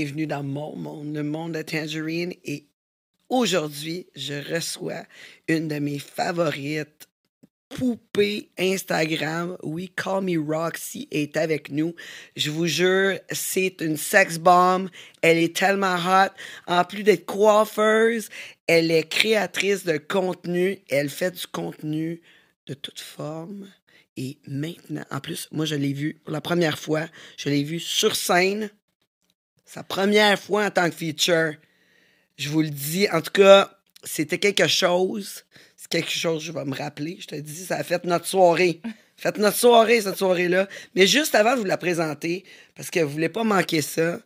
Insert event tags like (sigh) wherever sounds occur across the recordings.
bienvenue dans mon monde, le monde de Tangerine. Et aujourd'hui, je reçois une de mes favorites, poupée Instagram. Oui, Call Me Roxy est avec nous. Je vous jure, c'est une sex bomb. Elle est tellement hot. En plus d'être coiffeuse, elle est créatrice de contenu. Elle fait du contenu de toute forme. Et maintenant, en plus, moi, je l'ai vu pour la première fois. Je l'ai vu sur scène. Sa première fois en tant que feature. Je vous le dis. En tout cas, c'était quelque chose. C'est quelque chose, je vais me rappeler. Je te dis, ça a fait notre soirée. Faites notre soirée, cette soirée-là. Mais juste avant de vous la présenter, parce que vous voulez pas manquer ça,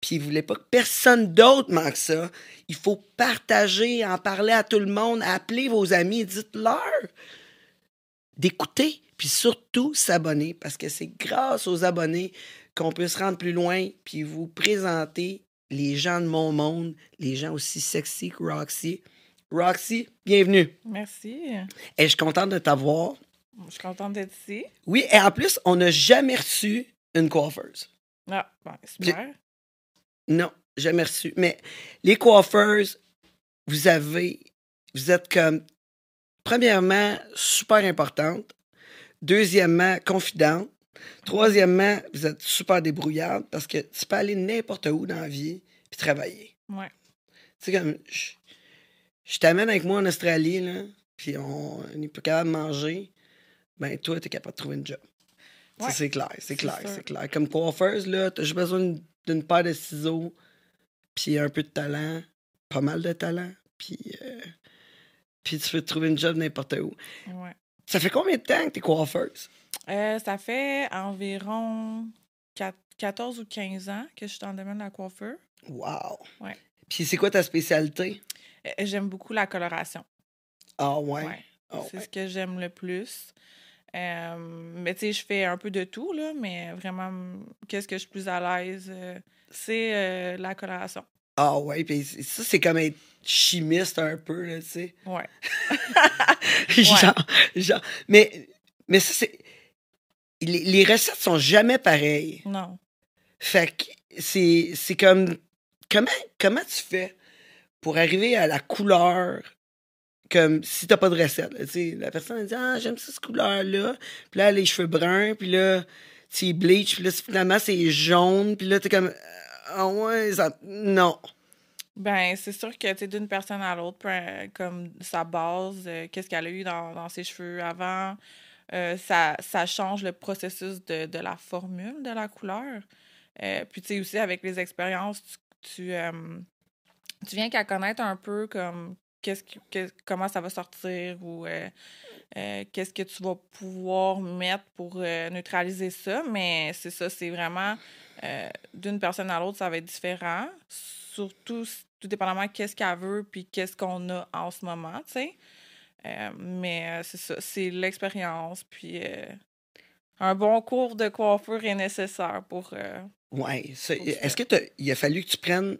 puis vous voulez pas que personne d'autre manque ça, il faut partager, en parler à tout le monde, appeler vos amis, dites-leur d'écouter, puis surtout s'abonner, parce que c'est grâce aux abonnés qu'on peut se rendre plus loin, puis vous présenter les gens de mon monde, les gens aussi sexy que Roxy. Roxy, bienvenue. Merci. Et je suis contente de t'avoir. Je suis contente d'être ici. Oui, et en plus, on n'a jamais reçu une coiffeuse. Ah, bon, super. Non, jamais reçu. Mais les coiffeuses, vous avez, vous êtes comme, premièrement, super importante. Deuxièmement, confidente. Troisièmement, vous êtes super débrouillante parce que tu peux aller n'importe où dans la vie puis travailler. Ouais. Tu sais, comme, je, je t'amène avec moi en Australie, là, puis on n'est pas capable de manger, ben toi, t'es capable de trouver une job. Ouais, c'est clair, c'est clair, c'est clair. Comme coiffeuse, là, t'as juste besoin d'une- paire de ciseaux, puis un peu de talent, pas mal de talent, puis, euh, puis tu peux trouver une job n'importe où. Ouais. Ça fait combien de temps que t'es coiffeuse? Euh, ça fait environ quat- 14 ou 15 ans que je suis dans le domaine de la coiffure. Wow! Ouais. Puis c'est quoi ta spécialité? Euh, J'aime beaucoup la coloration. Ah ouais? Ouais. Ah C'est ouais. ce que j'aime le plus. Euh, mais tu sais, je fais un peu de tout, là, mais vraiment, qu'est-ce que je suis plus à l'aise, euh, c'est euh, la coloration. Ah ouais, puis ça, c'est comme être chimiste un peu, là, tu sais. Ouais. (laughs) genre, genre. Mais, mais ça, c'est. Les, les recettes sont jamais pareilles. Non. Fait que c'est, c'est comme. Comment, comment tu fais pour arriver à la couleur comme si t'as pas de recette? là, la personne elle dit Ah, j'aime ça, cette couleur-là. Puis là, les cheveux bruns, puis là, tu bleach, puis là, finalement, c'est jaune, puis là, t'es comme. Ah ouais, ça. Non. Ben, c'est sûr que, tu d'une personne à l'autre, comme sa base, euh, qu'est-ce qu'elle a eu dans, dans ses cheveux avant, euh, ça, ça change le processus de, de la formule de la couleur. Euh, puis, tu sais, aussi, avec les expériences, tu, tu, euh, viens qu'à connaître un peu comme qu'est-ce qui- qu'est- comment ça va sortir ou qu'est-ce que tu vas pouvoir mettre pour neutraliser ça. Mais c'est ça, c'est vraiment d'une personne à l'autre, ça va être différent. Surtout, tout dépendamment qu'est-ce qu'elle veut puis qu'est-ce qu'on a en ce moment, tu sais. Euh, mais euh, c'est ça, c'est l'expérience. Puis euh, un bon cours de coiffure est nécessaire pour. euh, tu Est-ce que il a fallu que tu prennes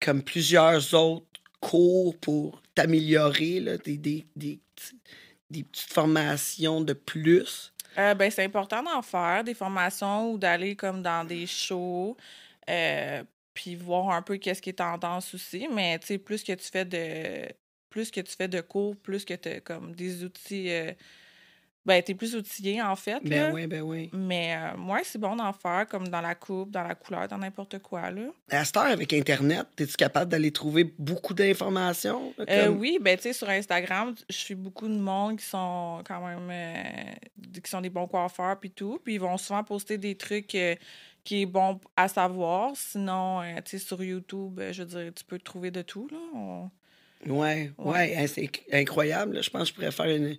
comme plusieurs autres cours pour t'améliorer, des, des, des, des petites formations de plus? Ben, c'est important d'en faire des formations ou d'aller comme dans des shows, puis voir un peu qu'est-ce qui est tendance aussi. Mais tu sais, plus que tu fais de plus que tu fais de cours, plus que tu as comme des outils. euh, ben, tu es plus outillé en fait. Ben là. oui, ben oui. Mais euh, moi, c'est bon d'en faire comme dans la coupe, dans la couleur, dans n'importe quoi. Là. À cette heure, avec Internet, es-tu capable d'aller trouver beaucoup d'informations? Euh, oui, ben tu sais, sur Instagram, je suis beaucoup de monde qui sont quand même euh, qui sont des bons coiffeurs puis tout. Puis ils vont souvent poster des trucs euh, qui est bon à savoir. Sinon, euh, tu sais, sur YouTube, euh, je veux dire, tu peux trouver de tout. Là. On- Ouais, ouais, Ouais. hein, c'est inc- incroyable. là. Je pense que je pourrais faire une,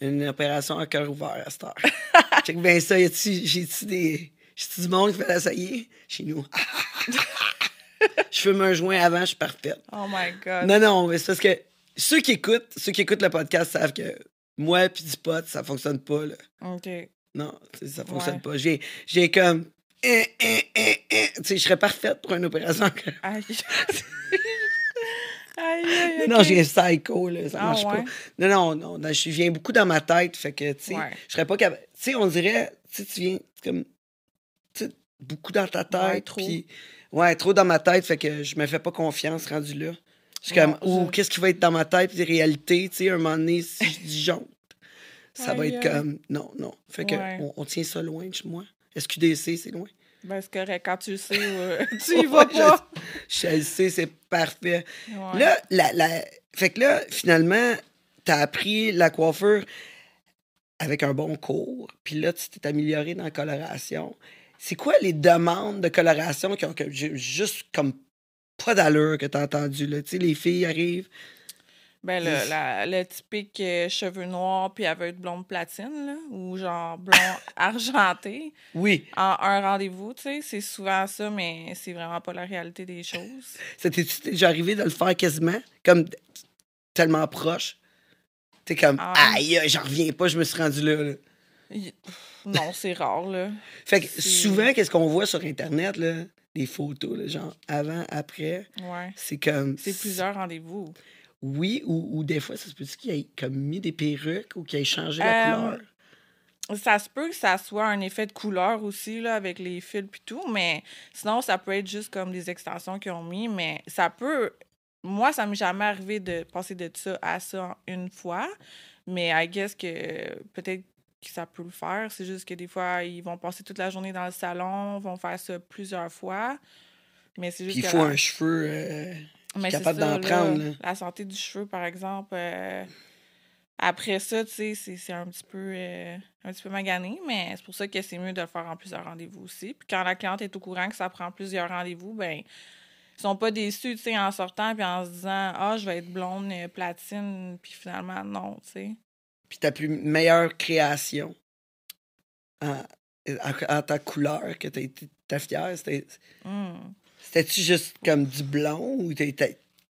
une opération à cœur ouvert à cette heure. (laughs) Check bien ça. J'ai-tu des. J'ai-tu du monde qui fait chez nous? (laughs) je fume un joint avant, je suis parfaite. Oh my God. Non, non, mais c'est parce que ceux qui écoutent, ceux qui écoutent le podcast savent que moi puis du pot, ça fonctionne pas. Là. OK. Non, ça fonctionne Ouais. pas. J'ai, j'ai comme. eh, eh, eh. Tu sais, je serais parfaite pour une opération. (laughs) Aïe. Aïe, aïe, (laughs) Non, ok. j'ai psycho, là, ça Ah, marche ouais? pas. Non, non, non, non, je viens beaucoup dans ma tête, fait que, tu sais, Ouais. je serais pas capable. Tu sais, on dirait, tu viens, comme, tu sais, beaucoup dans ta Ouais, tête, trop. puis, Ouais, trop dans ma tête, fait que je me fais pas confiance rendu là. Je suis Non, comme, ou je- qu'est-ce qui va être dans ma tête, des réalités, tu sais, un moment donné, si je dis jonte, ça va Aïe, être aïe. comme, non, non. Fait que Ouais. on, on tient ça loin de chez moi. SQDC, c'est loin. Ben, c'est correct. Quand tu le sais, euh, (laughs) tu y vas pas. Je, je le sais, c'est parfait. Ouais. Là, la, la... fait que là, finalement, t'as appris la coiffure avec un bon cours, puis là, tu t'es amélioré dans la coloration. C'est quoi les demandes de coloration qui ont que juste comme pas d'allure que t'as entendu, là? Tu sais, les filles arrivent. Ben, le, la- le typique euh, cheveux noirs puis avec blonde platine, là, ou genre blond (laughs) argenté, Oui, en un rendez-vous, tu sais, c'est souvent ça, mais c'est vraiment pas la réalité des choses. c'était-tu déjà arrivé de le faire quasiment? Comme tellement proche? T'es comme, Ah. aïe, j'en reviens pas, je me suis rendu là. Non, c'est rare, là. (laughs) Fait que souvent, qu'est-ce qu'on voit sur Internet, là? Des photos, là, genre avant, après, Ouais. c'est comme. C'est plusieurs rendez-vous. Oui, ou, ou des fois, ça se peut-tu qu'il ait comme mis des perruques ou qu'il ait changé la Euh, couleur? Ça se peut que ça soit un effet de couleur aussi, là, avec les fils et tout, mais sinon, ça peut être juste comme des extensions qu'ils ont mis, mais ça peut... Moi, ça m'est jamais arrivé de passer de ça à ça une fois, mais I guess que peut-être que ça peut le faire. C'est juste que des fois, ils vont passer toute la journée dans le salon, vont faire ça plusieurs fois, mais c'est juste Puis il faut un cheveu. euh, mais c'est capable ça, d'en là, prendre, là. La santé du cheveu, par exemple. euh, après ça, tu sais, c'est c'est un petit peu euh, un petit peu magané, mais c'est pour ça que c'est mieux de le faire en plusieurs rendez-vous aussi. Puis quand la cliente est au courant que ça prend plusieurs rendez-vous, ben ils sont pas déçus, tu sais, en sortant puis en se disant Ah, je vais être blonde euh, platine, puis finalement, non, tu sais. puis ta plus meilleure création en ta couleur que été ta fière, c'était- Hum. C'était-tu juste comme du blond ou t'es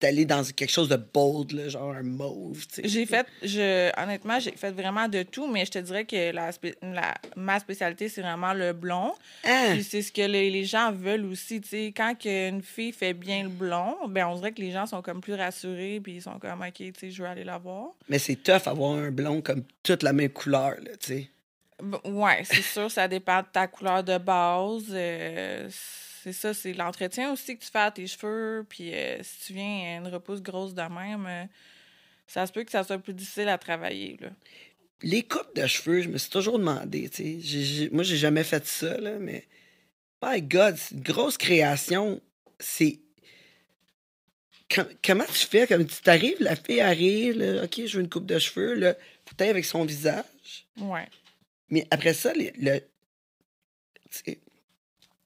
allé dans quelque chose de bold, là, genre un mauve, tu sais? J'ai fait, je, honnêtement, j'ai fait vraiment de tout, mais je te dirais que la, la- ma spécialité, c'est vraiment le blond. Ah! Puis c'est ce que les, les gens veulent aussi, tu sais. Quand une fille fait bien le blond, ben on dirait que les gens sont comme plus rassurés, puis ils sont comme, OK, tu sais, je veux aller la voir. Mais c'est tough avoir un blond comme toute la même couleur, tu sais. Ouais, c'est sûr, ça dépend de ta couleur de base. euh, c'est ça, c'est l'entretien aussi que tu fais à tes cheveux. Puis euh, si tu viens à une repousse grosse de même, euh, ça se peut que ça soit plus difficile à travailler, là. Les coupes de cheveux, je me suis toujours demandé, tu sais. J'ai- j'ai- moi, j'ai jamais fait ça, là, mais. My God, c'est une grosse création. C'est. Com- comment tu fais? Comme tu t'arrives, la fille arrive, là, OK, je veux une coupe de cheveux, là, peut-être avec son visage. Ouais. Mais après ça, les- le.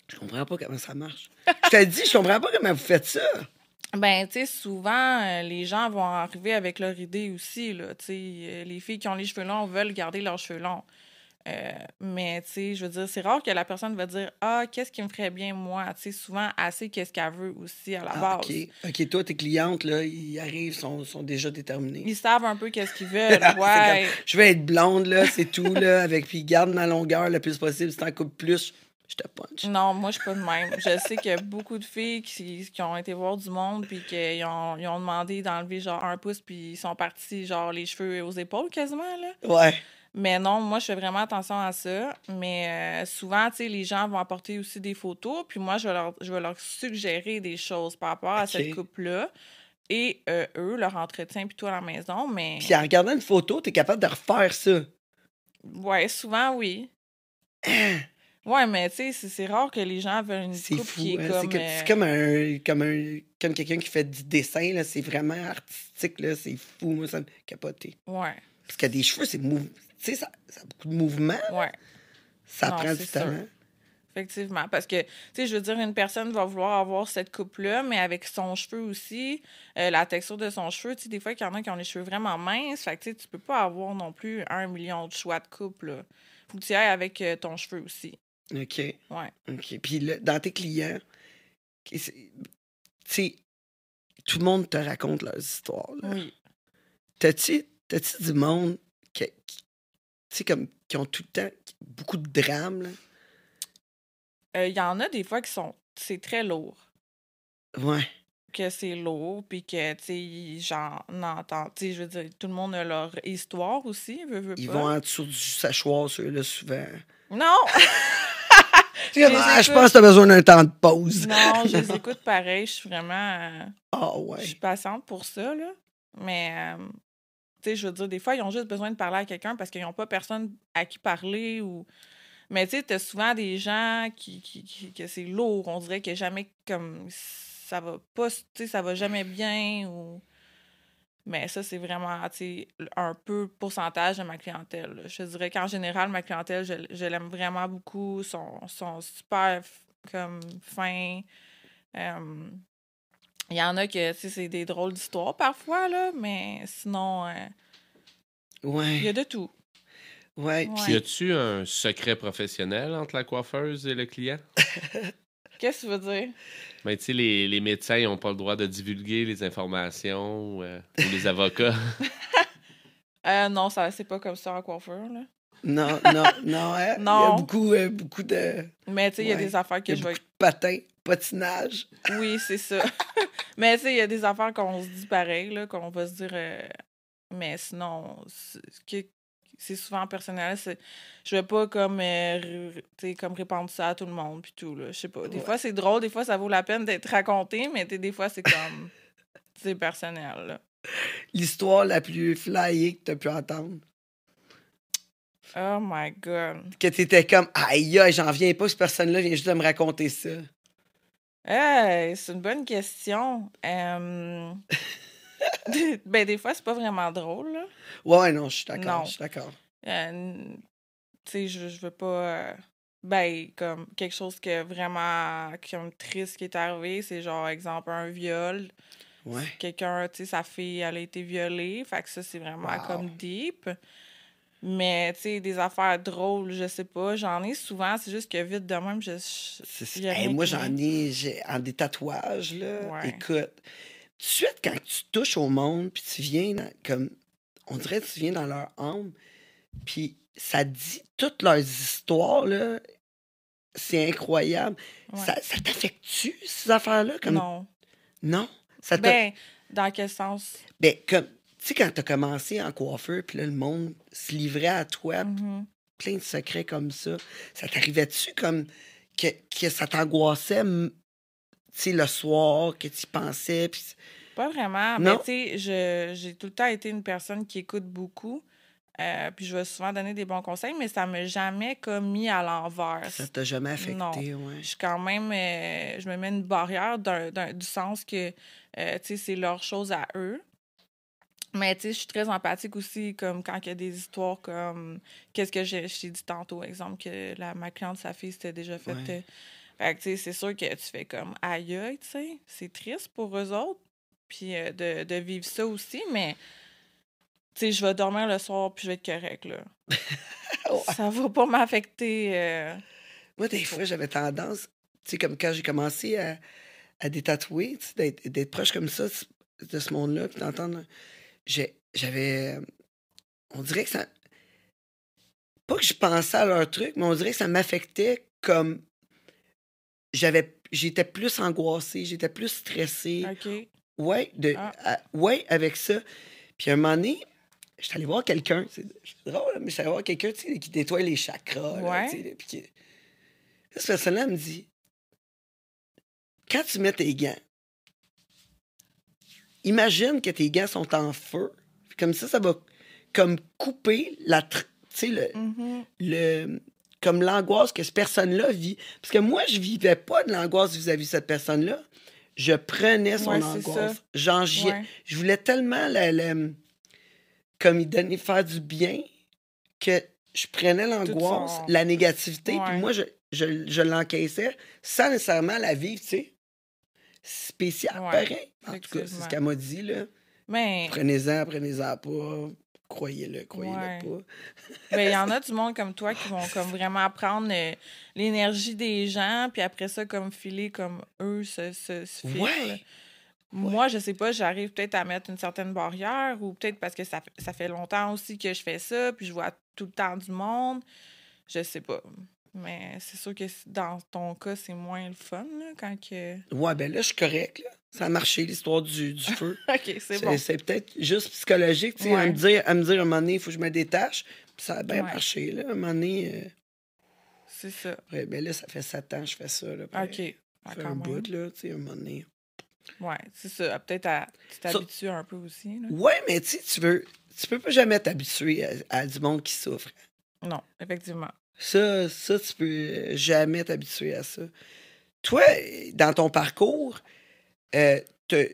Je comprends pas comment ça marche. Je te dis, je comprends pas comment vous faites ça. Ben, tu sais, souvent, euh, les gens vont arriver avec leur idée aussi, là. Tu sais, euh, les filles qui ont les cheveux longs veulent garder leurs cheveux longs. Euh, mais, tu sais, je veux dire, c'est rare que la personne va dire Ah, qu'est-ce qui me ferait bien, moi? Tu sais, souvent, assez qu'est-ce qu'elle veut aussi à la Ah, base. OK. OK, toi, tes clientes, là, ils arrivent, sont, sont déjà déterminés. Ils savent un peu qu'est-ce qu'ils (laughs) veulent. Ouais. comme, je vais être blonde, là, c'est tout, là, avec, puis garde ma longueur le plus possible. Si t'en coupes plus, je te punch. Non, moi, je suis pas de même. Je sais qu'il y a beaucoup de filles qui, qui ont été voir du monde puis qu'ils ont, ils ont demandé d'enlever genre un pouce puis ils sont partis genre les cheveux aux épaules quasiment, là. Ouais. Mais non, moi, je fais vraiment attention à ça. Mais euh, souvent, tu sais, les gens vont apporter aussi des photos, puis moi, je vais leur, je vais leur suggérer des choses par rapport à cette coupe-là. Et euh, eux, leur entretien, puis tout à la maison. Mais Puis en regardant une photo, t'es capable de refaire ça. ouais, souvent, oui. (clears throat) Ouais, mais tu sais, c'est- rare que les gens veulent une C'est coupe fou. qui est hein. comme... C'est euh, c'est comme un comme un comme quelqu'un qui fait du dessin là, c'est vraiment artistique là, c'est fou, moi ça me capoté. Ouais, Parce que des cheveux, c'est mou... tu sais ça, ça a beaucoup de mouvement, ouais. ça Non, prend du sûr. talent. Effectivement. Parce que, tu sais, je veux dire, une personne va vouloir avoir cette coupe-là, mais avec son cheveu aussi, euh, la texture de son cheveu, tu sais, des fois, il y en a qui ont les cheveux vraiment minces. Fait que, tu sais, tu peux pas avoir non plus un million de choix de coupe, là. Faut que tu ailles avec euh, ton cheveu aussi. OK. Ouais. OK. Puis là, dans tes clients, tu sais tout le monde te raconte leurs histoires. là. Oui. T'as-tu t'as-tu du monde qui, comme qui ont tout le temps beaucoup de drames? Euh, Il y en a des fois qui sont. C'est très lourd. Ouais. Que c'est lourd, puis que, tu sais, j'en entends. Tu sais, je veux dire, tout le monde a leur histoire aussi, veut, veut Ils pas. vont en dessous du sachoir, ceux-là, souvent. Non! (laughs) Les ah, je pense que tu as besoin d'un temps de pause. Non, je les (laughs) écoute pareil. Je suis vraiment. euh, Ah Je ouais. suis patiente pour ça, là. Mais, euh, tu sais, je veux dire, des fois, ils ont juste besoin de parler à quelqu'un parce qu'ils n'ont pas personne à qui parler ou. Mais, tu sais, t'as souvent des gens qui, qui, qui- que c'est lourd. On dirait que jamais, comme, ça va pas, tu sais, ça va jamais bien ou. Mais ça, c'est vraiment, un peu pourcentage de ma clientèle. là. Je te dirais qu'en général, ma clientèle, je, je l'aime vraiment beaucoup. Ils sont, sont super, comme, fins. Euh, il y en a que, tu sais, c'est des drôles d'histoires parfois, là, mais sinon, euh, il y Ouais. a de tout. Ouais. Ouais. Y a-tu un secret professionnel entre la coiffeuse et le client? (laughs) Qu'est-ce que tu veux dire? Ben, tu sais, les, les médecins n'ont pas le droit de divulguer les informations euh, ou les (laughs) avocats. (laughs) Euh, non, ça c'est pas comme ça en coiffure, là. non, (laughs) non, non. hein, Il y a Non. beaucoup, euh, beaucoup de, Mais, tu sais, il y a des affaires que a je vais... patins, patinage. Oui, c'est ça. mais, tu sais, il y a des affaires qu'on se dit pareil, là, qu'on va se dire... euh, Mais sinon, que- c'est souvent personnel. Je vais pas comme, euh, comme répandre ça à tout le monde, puis tout, là. Je sais pas. Des Ouais. fois, c'est drôle, des fois, ça vaut la peine d'être raconté, mais, des fois, c'est comme... (laughs) C'est personnel, là. L'histoire la plus flyée que tu as pu entendre? Oh my God. Que tu étais comme, aïe, j'en viens pas, cette personne-là vient juste de me raconter ça. Hey, c'est une bonne question. (laughs) ben, des fois, c'est pas vraiment drôle, là. Ouais, non, je suis d'accord. Je suis d'accord. Euh, tu sais, je, je veux pas. euh, ben, comme quelque chose que vraiment comme triste qui est arrivé, c'est genre, exemple, un viol. Ouais. Quelqu'un, tu sais, sa fille, elle a été violée. Fait que ça, c'est vraiment Wow. comme deep. Mais, tu sais, des affaires drôles, je sais pas. J'en ai souvent, c'est juste que vite de même, je. Hey, moi, j'en ai, j'ai en des tatouages, là. Ouais. Écoute, de suite, quand tu touches au monde, puis tu viens dans- comme. On dirait que tu viens dans leur âme, puis ça dit toutes leurs histoires, là. C'est incroyable. Ouais. Ça, ça t'affecte-tu, ces affaires-là? Comme... Non. Non? Ça Ben, dans quel sens? Ben, comme. Tu sais, quand t'as commencé en coiffeur, puis là, le monde se livrait à toi, Mhm. plein de secrets comme ça. Ça t'arrivait-tu comme que, que ça t'angoissait, sais, le soir, que tu pensais? Puis... Pas vraiment. Non? Mais tu sais, je- j'ai tout le temps été une personne qui écoute beaucoup. euh, puis je vais souvent donner des bons conseils, mais ça m'a jamais comme mis à l'envers. Ça t'a jamais affecté, Non. ouais. Je suis quand même. euh, je me mets une barrière du sens que, euh, tu sais, c'est leur chose à eux. Mais, tu sais, je suis très empathique aussi, comme quand il y a des histoires comme. Qu'est-ce que j'ai- je t'ai dit tantôt, exemple, que la, ma cliente, sa fille, s'était déjà fait. Ouais. Fait que, tu sais, c'est sûr que tu fais comme aïe, aïe, tu sais. C'est triste pour eux autres. Puis euh, de, de vivre ça aussi, mais. Tu sais, je vais dormir le soir, puis je vais être correct, là. (laughs) Ouais. Ça va pas m'affecter. euh, Moi, des fois, j'avais tendance, tu sais, comme quand j'ai commencé à, à détatouer, tu sais, d'être- d'être proche comme ça de ce monde-là, puis d'entendre. j'ai- J'avais. On dirait que ça. Pas que je pensais à leur truc, mais on dirait que ça m'affectait comme. J'avais. J'étais plus angoissée, j'étais plus stressée. OK. Ouais, de, Ah. à- ouais, avec ça. Puis à un moment donné, j'étais allé voir quelqu'un. C'est drôle, là, mais j'étais allé voir quelqu'un qui nettoie les chakras. Ouais. là, puis qui- Cette personne-là me dit Quand tu mets tes gants, imagine que tes gants sont en feu. Comme ça, ça va comme couper la. tr- Tu sais, le, Mhm. le comme l'angoisse que cette personne-là vit. Parce que moi, je vivais pas de l'angoisse vis-à-vis de cette personne-là. Je prenais son Ouais, angoisse. Ouais. je voulais tellement la, la- comme il donnait faire du bien que je prenais l'angoisse, son- la négativité, puis moi, je, je, je l'encaissais sans nécessairement la vivre, tu sais. Spécial, pareil. En tout cas, c'est ce qu'elle m'a dit, là. Mais Prenez-en, prenez-en pas. Croyez-le, croyez-le Ouais. pas. ben, il y en a (laughs) du monde comme toi qui vont comme vraiment prendre euh, l'énergie des gens, puis après ça, comme filer comme eux se. Ouais. Moi, je sais pas, j'arrive peut-être à mettre une certaine barrière, ou peut-être parce que ça, fait- ça fait longtemps aussi que je fais ça, puis je vois tout le temps du monde. Je sais pas. Mais c'est sûr que dans ton cas, c'est moins le fun, là, quand que... Ouais, ben là, je suis correct, là. Ça a marché, l'histoire du, du (laughs) feu. OK, c'est bon. c'est peut-être juste psychologique, tu sais, à, me dire, à me dire, à un moment donné, il faut que je me détache. Puis ça a bien Ouais. marché, là. À un moment donné, euh, c'est ça. Ouais, ben là, ça fait 7 ans que je fais ça. Là, OK. Ah, Ça fait un même. bout, là, tu sais, un moment donné. Ouais, c'est ça. Peut-être à- tu t'habitues un peu aussi. Là. Ouais, mais tu sais, tu veux... Tu peux pas jamais t'habituer à, à du monde qui souffre. Non, effectivement. Ça, ça, tu peux jamais t'habituer à ça. Toi, dans ton parcours, euh, t'as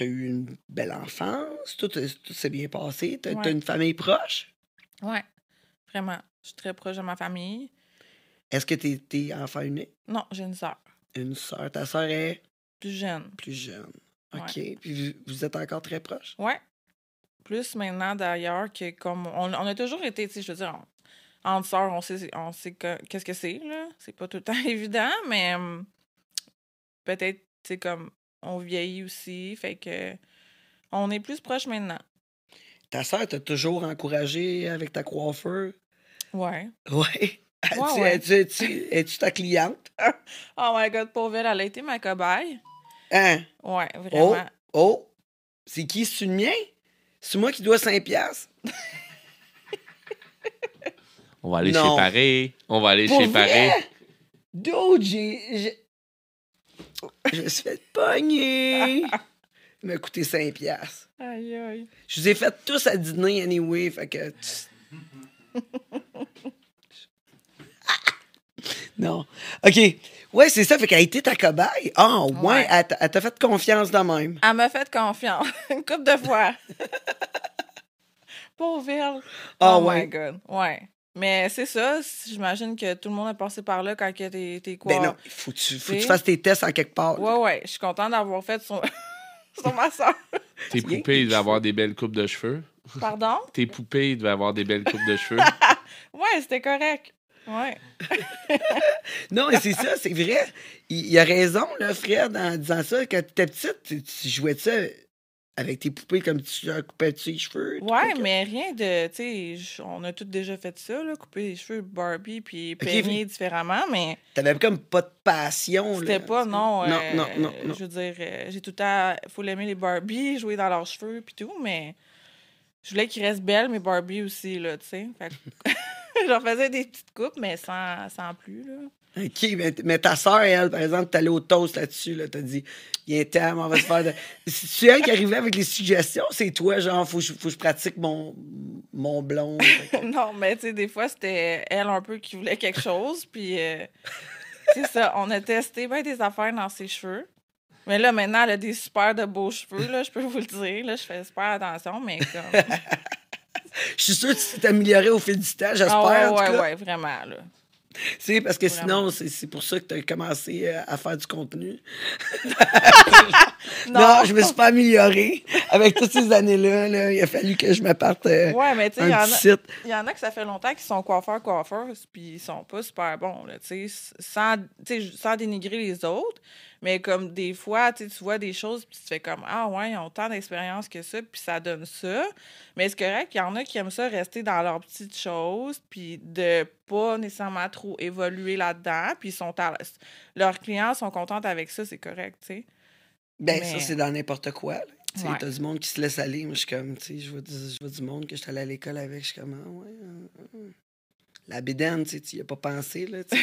as eu une belle enfance, tout, tout s'est bien passé, t'as Ouais. t'as une famille proche? Ouais, vraiment. Je suis très proche de ma famille. Est-ce que t'es es enfant unique? Non, j'ai une sœur, Une sœur, ta sœur est? Plus jeune. plus jeune. OK. Ouais. Puis vous, vous êtes encore très proches? Ouais. Plus maintenant d'ailleurs que comme on, on a toujours été, tu sais, je veux dire, on- entre sœurs, on sait, on sait que- qu'est-ce que c'est, là. C'est pas tout le temps (laughs) évident, mais hum, peut-être, tu sais, comme on vieillit aussi, fait que on est plus proches maintenant. Ta sœur t'a toujours encouragé avec ta coiffeur? Ouais. (laughs) Ouais. Es-tu ouais. es-tu- es-tu- es-tu ta cliente? (laughs) Oh my god, pauvre elle, elle a été ma cobaye. Hein? Ouais, Oh, vraiment. oh, c'est qui? C'est le mien? C'est moi qui dois 5 piastres? (laughs) On va aller Non. chez Paris. On va aller Pour chez? Paris. Dude, j'ai... (laughs) Je me suis fait pogner! Il m'a coûté 5 piastres. Aïe, aïe. Je vous ai fait tous à dîner anyway, fait que... (laughs) non. OK. Ouais, c'est ça, fait qu'elle a été ta cobaye. Ah, ouais, Ouais. elle t'a- elle t'a fait confiance de même. Elle m'a fait confiance. (laughs) Une couple de fois. Pauvre oh ouais. my God. Ouais. Mais c'est ça. J'imagine que tout le monde a passé par là quand t'es t'es quoi. Ben non, faut que tu, faut que tu fasses tes tests en quelque part. Ouais, ouais. Je suis contente d'avoir fait son... (laughs) sur ma soeur. Tes poupées, ils devaient avoir des belles coupes de cheveux. Pardon? (laughs) Tes poupées, ils devaient avoir des belles coupes de cheveux. (laughs) Ouais, c'était correct. Ouais. Non, mais c'est ça, c'est vrai. Il, il a raison, là, Fred, en disant ça. Quand tu étais petite, tu, tu jouais de ça avec tes poupées comme tu leur coupais les cheveux. Ouais, mais rien de. Tu sais, on a tous déjà fait ça, là, couper les cheveux Barbie puis Ok, peigner différemment, mais T'avais comme pas de passion. là, c'était pas, non. Non, euh, non, non, non. Je veux dire, euh, j'ai tout le temps. faut l'aimer les Barbie, (laughs) jouer dans leurs cheveux puis tout, mais je voulais qu'ils restent belles, mes Barbie aussi, là, tu sais. Fait que (laughs) j'en faisais des petites coupes, mais sans, sans plus, là. OK, mais, mais ta soeur, elle, par exemple, t'es allée au toast là-dessus, là, t'as dit, il y a un thème, on va se faire de... (laughs) C'est elle qui arrivait avec les suggestions, c'est toi, genre, faut que je, faut que je pratique mon, mon blond? (laughs) Non, mais tu sais, des fois, c'était elle un peu qui voulait quelque chose, puis euh, c'est ça, on a testé des affaires dans ses cheveux. Mais là, maintenant, elle a des super de beaux cheveux, là, je peux vous le dire. Là, je fais super attention, mais comme... (laughs) Je suis sûr que tu t'es amélioré au fil du temps, j'espère. Ah ouais, ouais, ouais, vraiment, là. C'est parce que Vraiment. sinon, c'est pour ça que tu as commencé euh, à faire du contenu. (laughs) Non, Non, je me suis pas amélioré. Avec toutes ces années-là, là, il a fallu que je me parte euh, Ouais, mais tu sais, il y, un petit a- site. il y en a que ça fait longtemps qu'ils sont coiffeurs, coiffeuses, puis ils sont pas super bons, là, sans, tu sais, sans dénigrer les autres. Mais comme des fois, tu vois des choses, puis tu te fais comme Ah, ouais, ils ont tant d'expérience que ça, puis ça donne ça. Mais c'est correct qu'il y en a qui aiment ça rester dans leurs petites choses, puis de pas nécessairement trop évoluer là-dedans, puis ils sont à- leurs clients sont contents avec ça, c'est correct, tu sais. Ben, Mais- ça, c'est dans n'importe quoi. là. Tu sais, Ouais. T'as du monde qui se laisse aller. Moi, je suis comme, tu sais, je vois, du, je vois du monde que je suis allé à l'école avec. Je suis comme, ah, ouais. ah, ah. La bédaine, tu sais, tu y as pas pensé, là. Tu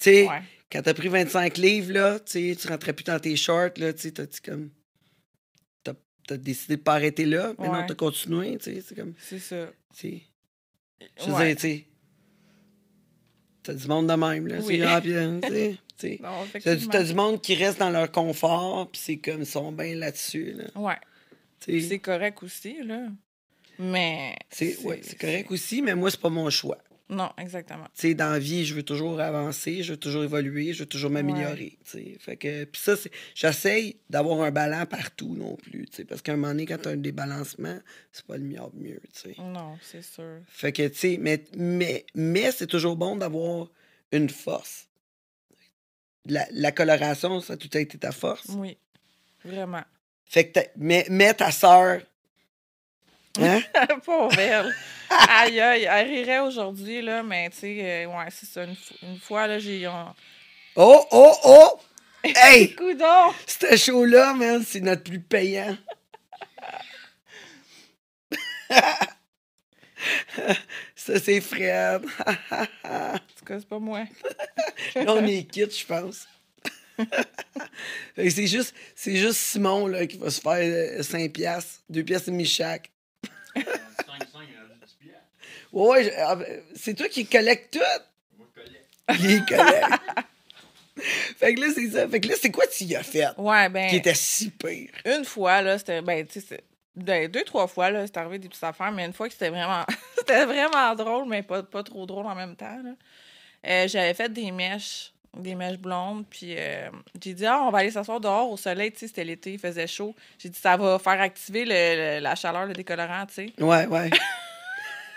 sais, (laughs) quand- Ouais. t'as pris 25 livres, là, tu rentrais plus dans tes shorts, là, tu t'as dit comme. T'as as décidé de pas arrêter là, mais non, t'as continué, tu sais, c'est comme. C'est ça. tu. Je veux Ouais. dire, tu sais. T'as du monde de même, là. Oui. C'est rapide, (laughs) tu sais. Non, T'as du, monde qui reste dans leur confort, puis c'est comme, ils sont bien là-dessus, là. Ouais. C'est correct aussi, là. Mais. C'est ouais, c'est correct aussi, mais moi, c'est pas mon choix. Non, exactement. Tu sais, dans la vie, je veux toujours avancer, je veux toujours évoluer, je veux toujours m'améliorer. tu sais. Fait que, puis ça, c'est- j'essaye d'avoir un ballon partout non plus, tu sais, parce qu'à un moment donné, quand tu as un débalancement, c'est pas le mieux, mieux tu sais. Non, c'est sûr. Fait que, tu sais, mais, mais, mais c'est toujours bon d'avoir une force. La, la coloration, ça a tout a été ta force. Oui. Vraiment. Fait que, t'as- mais, mais ta sœur, hein? (laughs) Pauvre elle. aïe, aïe. Elle rirait aujourd'hui, là, mais tu sais, euh, ouais, c'est ça. Une, fo- une fois, là, j'ai. On... Oh, oh, oh! (laughs) Hey! Coudon! Ce show-là, man, c'est notre plus payant. (laughs) Ça, c'est Fred. En tout cas, c'est pas moi. Là, on est quitte, je pense. C'est juste, c'est juste Simon là, qui va se faire 5 piastres, 2 piastres et demi chaque. Ouais, ouais, je- ah, ben, c'est toi qui collecte tout? Moi, je collecte. Il collecte. (laughs) fait que là, c'est ça. Fait que là, c'est quoi tu y as fait Ouais, ben. qui était si pire? Une fois, là, c'était. Ben, tu sais, ben, deux, trois fois, là, c'est arrivé des petites affaires, mais une fois que c'était vraiment. (laughs) c'était vraiment drôle, mais pas, pas trop drôle en même temps, là. Euh, J'avais fait des mèches, des mèches blondes, puis euh, j'ai dit, ah, on va aller s'asseoir dehors au soleil, tu sais, c'était l'été, il faisait chaud. J'ai dit, ça va faire activer le- le- la chaleur, le décolorant, tu sais. Ouais, ouais.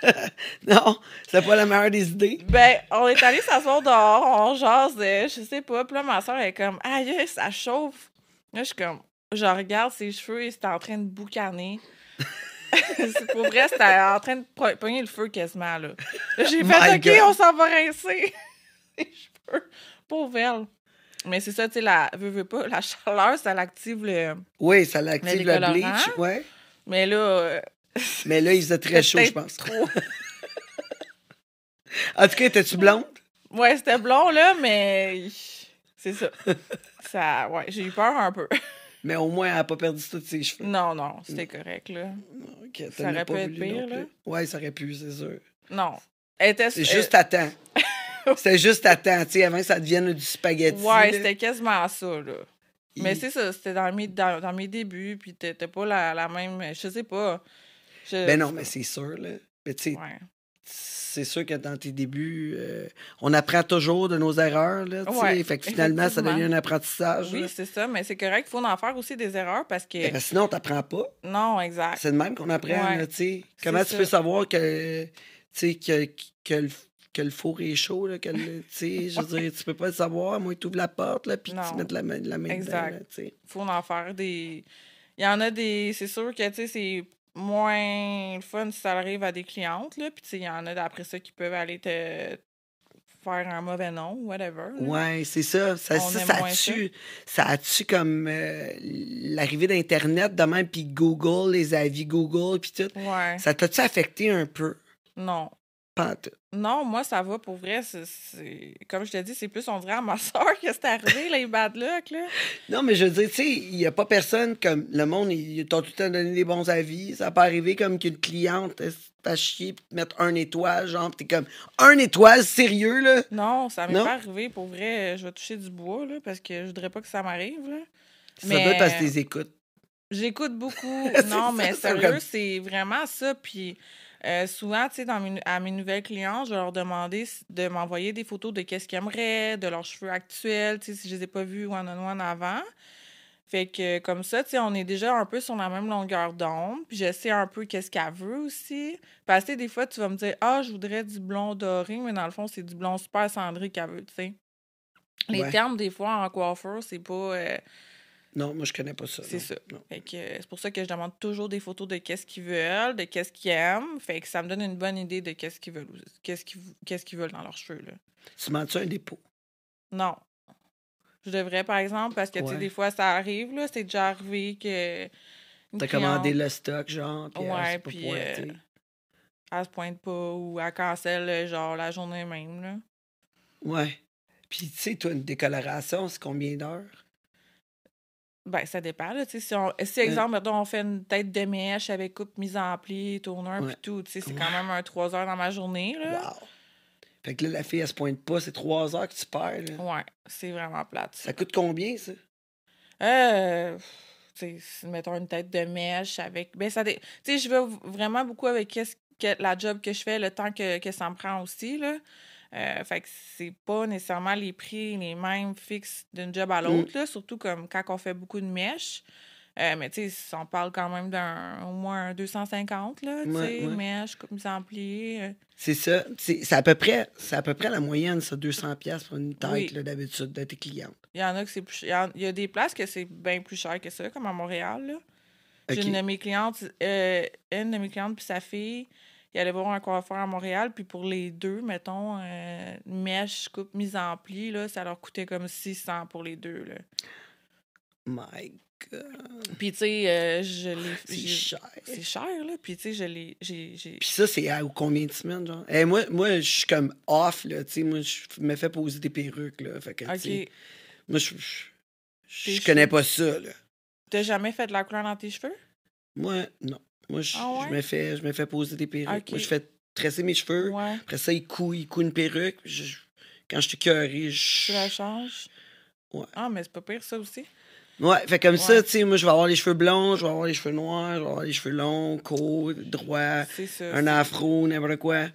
(laughs) non, c'est pas la meilleure des idées. Ben, on est allé s'asseoir dehors, on jase, je sais pas. Puis là, ma soeur est comme, aïe, ça chauffe. Là, je suis comme, je regarde ses cheveux et c'était en train de boucaner. (laughs) c'est pour vrai, c'était en train de pogner le feu quasiment, là. Là, j'ai My fait, OK, God. on s'en va rincer. (laughs) les cheveux. Pauvre elle. Mais c'est ça, tu sais, la, veux, veux pas, (laughs) la chaleur, ça l'active le. Oui, ça l'active Le bleach. Ouais. Mais là, euh, Mais là, il faisait très (laughs) chaud, je pense. trop. (laughs) En tout cas, étais-tu blonde? Ouais, c'était blond, là, mais c'est ça. ça ouais, j'ai eu peur un peu. Mais au moins, elle n'a pas perdu tous ses cheveux. Non, non, c'était correct, là. Ça aurait pas pu être pire, là. Ouais, ça aurait pu, c'est sûr. Non. Était... C'est juste à temps. (laughs) C'était juste à temps, tu sais, avant que ça devienne du spaghetti. Ouais, c'était quasiment ça, là. Mais c'est ça, c'était dans mes, dans, dans mes débuts, puis t'étais pas la, la même... Je sais pas. Je- Ben non, mais c'est sûr, là. Mais tu sais, Ouais. c'est sûr que dans tes débuts, euh, on apprend toujours de nos erreurs, là, tu sais. Ouais, fait que finalement, ça devient un apprentissage. Oui, c'est ça, mais c'est correct, il faut en faire aussi des erreurs parce que... Ben, que sinon, t'apprends pas. Non, exact. C'est de même qu'on apprend, Ouais. là, tu sais. Comment tu ça. peux savoir que, que, que, le, que le four est chaud, là, que le- tu sais, je veux dire, tu peux pas le savoir, moi, tu ouvres la porte, là, puis tu mets de la main, de la main dedans, Exact. là, sais. faut en faire des. Il y en a des. C'est sûr que, tu sais, c'est moins le fun si ça arrive à des clientes, là. Puis, tu sais, il y en a d'après ça qui peuvent aller te faire un mauvais nom, whatever. Ouais, c'est ça. Ça, ça, ça a-tu, ça a-tu comme euh, l'arrivée d'Internet de même, puis Google, les avis Google, puis tout. Ouais. Ça t'a-tu affecté un peu? Non. Pas en tout. Non, moi, ça va pour vrai. Comme je te dis, c'est plus, on dirait à ma soeur (laughs) que c'est arrivé, les bad luck, là. Non, mais je veux dire, tu sais, il n'y a pas personne comme le monde, ils t'ont tout le temps donné des bons avis. Ça n'a pas arrivé comme qu'une cliente t'a chier puis te mettre un étoile, genre, t'es comme un étoile, sérieux, là? Non, ça m'est pas arrivé. Pour vrai, je vais toucher du bois, là, parce que je voudrais pas que ça m'arrive, là. Ça Mais- doit parce que t'es écoutes. J'écoute beaucoup. (laughs) Non, mais c'est sérieux, c'est vraiment ça. Puis euh, souvent, tu sais, à mes nouvelles clients, je vais leur demander de m'envoyer des photos de qu'est-ce qu'ils aimeraient, de leurs cheveux actuels, tu sais, si je les ai pas vus one-on-one avant. Fait que comme ça, tu sais, on est déjà un peu sur la même longueur d'onde. Puis je sais un peu qu'est-ce qu'elle veut aussi. Parce que des fois, tu vas me dire, ah, je voudrais du blond doré, mais dans le fond, c'est du blond super cendré qu'elle veut, tu sais. Les Ouais. termes, des fois, en coiffeur, c'est pas. euh, Non, moi, je connais pas ça. c'est ça. Non. Fait que euh, c'est pour ça que je demande toujours des photos de qu'est-ce qu'ils veulent, de qu'est-ce qu'ils aiment. Fait que ça me donne une bonne idée de qu'est-ce qu'ils veulent, qu'est-ce qu'ils, qu'est-ce qu'ils veulent dans leurs cheveux, là. Tu mens-tu un dépôt? Non. Je devrais, par exemple, parce que, tu Ouais. sais, des fois, ça arrive, là. C'est déjà arrivé que... T'as commandé le stock, genre, puis Ouais, puis, euh, Elle se pointe pas ou elle cancelle, euh, genre, la journée même, là. Ouais. Puis, tu sais, toi, une décoloration, c'est combien d'heures? Ben, ça dépend, là. Si, on, si exemple, mettons, on fait une tête de mèche avec coupe mise en pli, tourneur, puis tout, c'est quand même un 3 heures dans ma journée, là. Wow! Fait que là, la fille, elle se pointe pas, c'est trois heures que tu perds, là. Ouais, c'est vraiment plate. ça. Ça coûte combien, ça? Euh, mettons une tête de mèche avec. Ben, ça. dé- Tu sais, je vais vraiment beaucoup avec qu'est-ce que, la job que je fais, le temps que, que ça me prend aussi, là. Euh, fait que c'est pas nécessairement les prix les mêmes fixes d'une job à l'autre, là, surtout comme quand on fait beaucoup de mèches. Euh, mais tu sais, on parle quand même d'un au moins un 250, là, tu Ouais, sais, ouais. mèche, comme euh. C'est ça. C'est à peu près c'est à peu près la moyenne, ça, 200 pièces pour une tête, Oui. d'habitude, de tes clientes. Il y en a que c'est plus cher. Il y en- Il y, a des places que c'est bien plus cher que ça, comme à Montréal, là. J'ai une de mes clientes, euh, une de mes clientes puis sa fille, ils allaient voir un coiffeur à Montréal, puis pour les deux, mettons, euh, mèche, coupe, mise en pli, là, ça leur coûtait comme 600 pour les deux, là. My God. Puis, tu sais, euh, je l'ai. C'est j'ai- cher. C'est cher, là. Puis, tu sais, je l'ai. Puis ça, c'est à combien de semaines, genre? Eh, moi, moi je suis comme off, là. Tu sais, moi, je me fais poser des perruques, là. Fait que, tu sais, Ok. moi, je, je, connais pas ça, là. T'as jamais fait de la couleur dans tes cheveux? Moi, non. Moi, je, Ah ouais? je me fais, je me fais poser des perruques. Moi, je fais tresser mes cheveux. Ouais. Après ça, il coud, il coud une perruque. Je- je- quand je suis curé, Tu la je... changes? Ouais. Ah, mais c'est pas pire, ça aussi. Ouais, fait comme ça, tu sais, moi, je vais avoir les cheveux blonds, je vais avoir les cheveux noirs, je vais avoir les cheveux longs, courts, droits, un afro, n'importe quoi.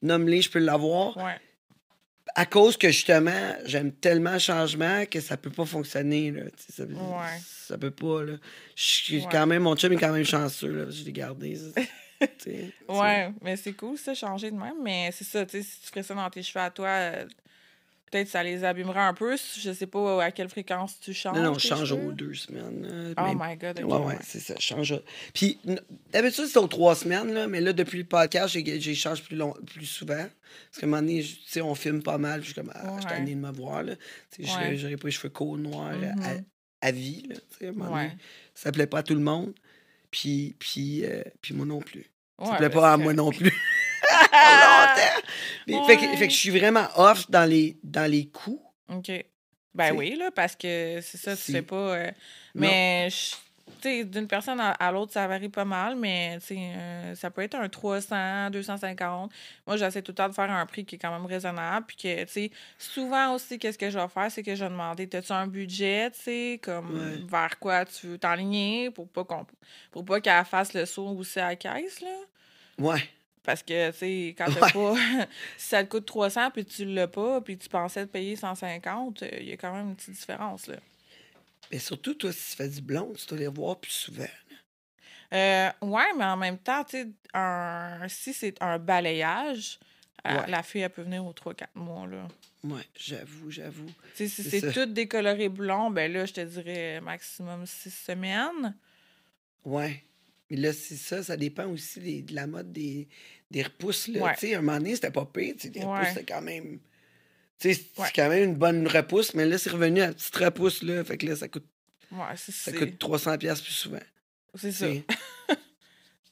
Nomme-les, je peux l'avoir. Ouais. À cause que, justement, j'aime tellement le changement que ça peut pas fonctionner, là. Ça, Ouais. ça peut pas, là. Ouais. quand même... Mon chum est quand même chanceux, là, je l'ai gardé. ça, (laughs) Ouais, mais c'est cool, ça, changer de même. Mais c'est ça, tu sais, si tu ferais ça dans tes cheveux à toi, euh, peut-être ça les abîmerait un peu. Je sais pas à quelle fréquence tu changes. Non, non, je change cheveux. aux deux semaines. là, Oh mais- my god, ok, Ouais, ouais, ouais. c'est ça, je change. Puis, d'habitude, c'est aux trois semaines, là, mais là, depuis le podcast, j'ai changé plus, long, plus souvent. Parce qu'à un moment donné, tu sais, on filme pas mal, je suis comme, ah, je suis de me voir, là. J'aurais- pas les cheveux courts, noirs, à- Mhm. à, à vie, là, à un moment donné. Ça plaît pas à tout le monde, puis, puis, euh, puis moi non plus. Ça plaît ben, pas à moi non plus. Longtemps. Fait, que, Ouais. fait que je suis vraiment off dans les, dans les coups. OK. Ben oui, là, parce que c'est ça, tu sais pas. euh, mais, je- tu sais, d'une personne à, à l'autre, ça varie pas mal, mais, euh, ça peut être un 300, 250. Moi, j'essaie tout le temps de faire un prix qui est quand même raisonnable. Puis que, tu sais, souvent aussi, qu'est-ce que je vais faire, c'est que je vais demander, as-tu un budget, tu sais, comme Ouais. vers quoi tu veux t'enligner pour pas qu'on pour pas qu'elle fasse le saut aussi à la caisse, là? Ouais. Parce que, tu sais, quand t'as Ouais. pas. (laughs) si ça te coûte 300 puis tu l'as pas, puis tu pensais te payer 150, il y a quand même une petite différence, là. Mais surtout, toi, si tu fais du blond, tu dois les voir plus souvent. Euh, ouais, mais en même temps, tu sais, un... si c'est un balayage, euh, Ouais. la fille, elle peut venir aux 3-4 mois, là. Ouais, j'avoue, j'avoue. Tu sais, si C'est tout décoloré blond, ben là, je te dirais maximum 6 semaines. Ouais. Mais là, c'est ça, ça dépend aussi des- de la mode des, des repousses. Là. Ouais. Tu sais, un moment donné, c'était pas pire. tu sais, Les Ouais. repousses, c'était quand même. Tu sais, c'est Ouais. quand même une bonne repousse, mais là, c'est revenu à la petite repousse, là. Fait que là, ça coûte, ça c'est- coûte 300$ plus souvent. C'est ça. (laughs)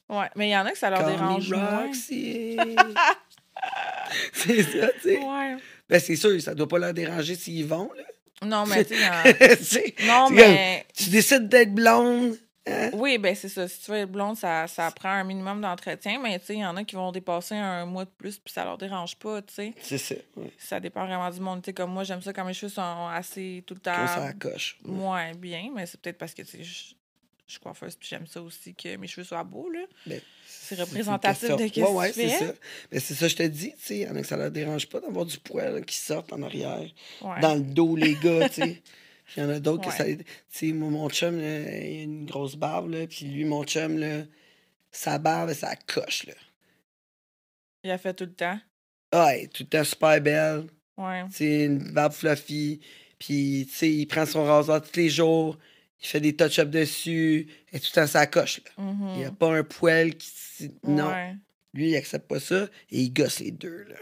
Ouais, mais il y en a que ça leur Call dérange. Roxy. (laughs) (laughs) c'est ça, tu sais. Ouais. Ben, c'est sûr, ça doit pas leur déranger s'ils vont, là. Non, mais tu sais, Non, mais. tu décides d'être blonde. Hein? Oui, ben c'est ça. Si tu veux être blonde, ça, ça prend un minimum d'entretien, mais tu sais, il y en a qui vont dépasser un mois de plus, puis ça leur dérange pas, tu sais. C'est ça. Ouais. Ça dépend vraiment du monde. Tu sais, comme moi, j'aime ça quand mes cheveux sont assez tout le Trop ça temps coche. Ouais. bien, mais c'est peut-être parce que, tu sais, je je suis coiffeuse, puis j'aime ça aussi que mes cheveux soient beaux, là. Ben, C'est représentatif de qu'est-ce Ouais, ouais, que tu c'est ça. Mais c'est ça, je te dis, tu sais, il y en a que ça leur dérange pas d'avoir du poil là, qui sortent en arrière, dans le dos, les gars, tu sais. (laughs) Il y en a d'autres que ça. Ouais. Tu mon chum, là, il a une grosse barbe, là, puis lui, mon chum, là, sa barbe, ça coche, là. Il a fait tout le temps? Est tout le temps super belle. Ouais. C'est une barbe fluffy. Puis, tu sais, il prend son rasoir tous les jours. Il fait des touch-ups dessus. Et tout le temps, ça coche, là. Mhm. Il n'y a pas un poil qui. Non. Ouais. Lui, il accepte pas ça et il gosse les deux, là.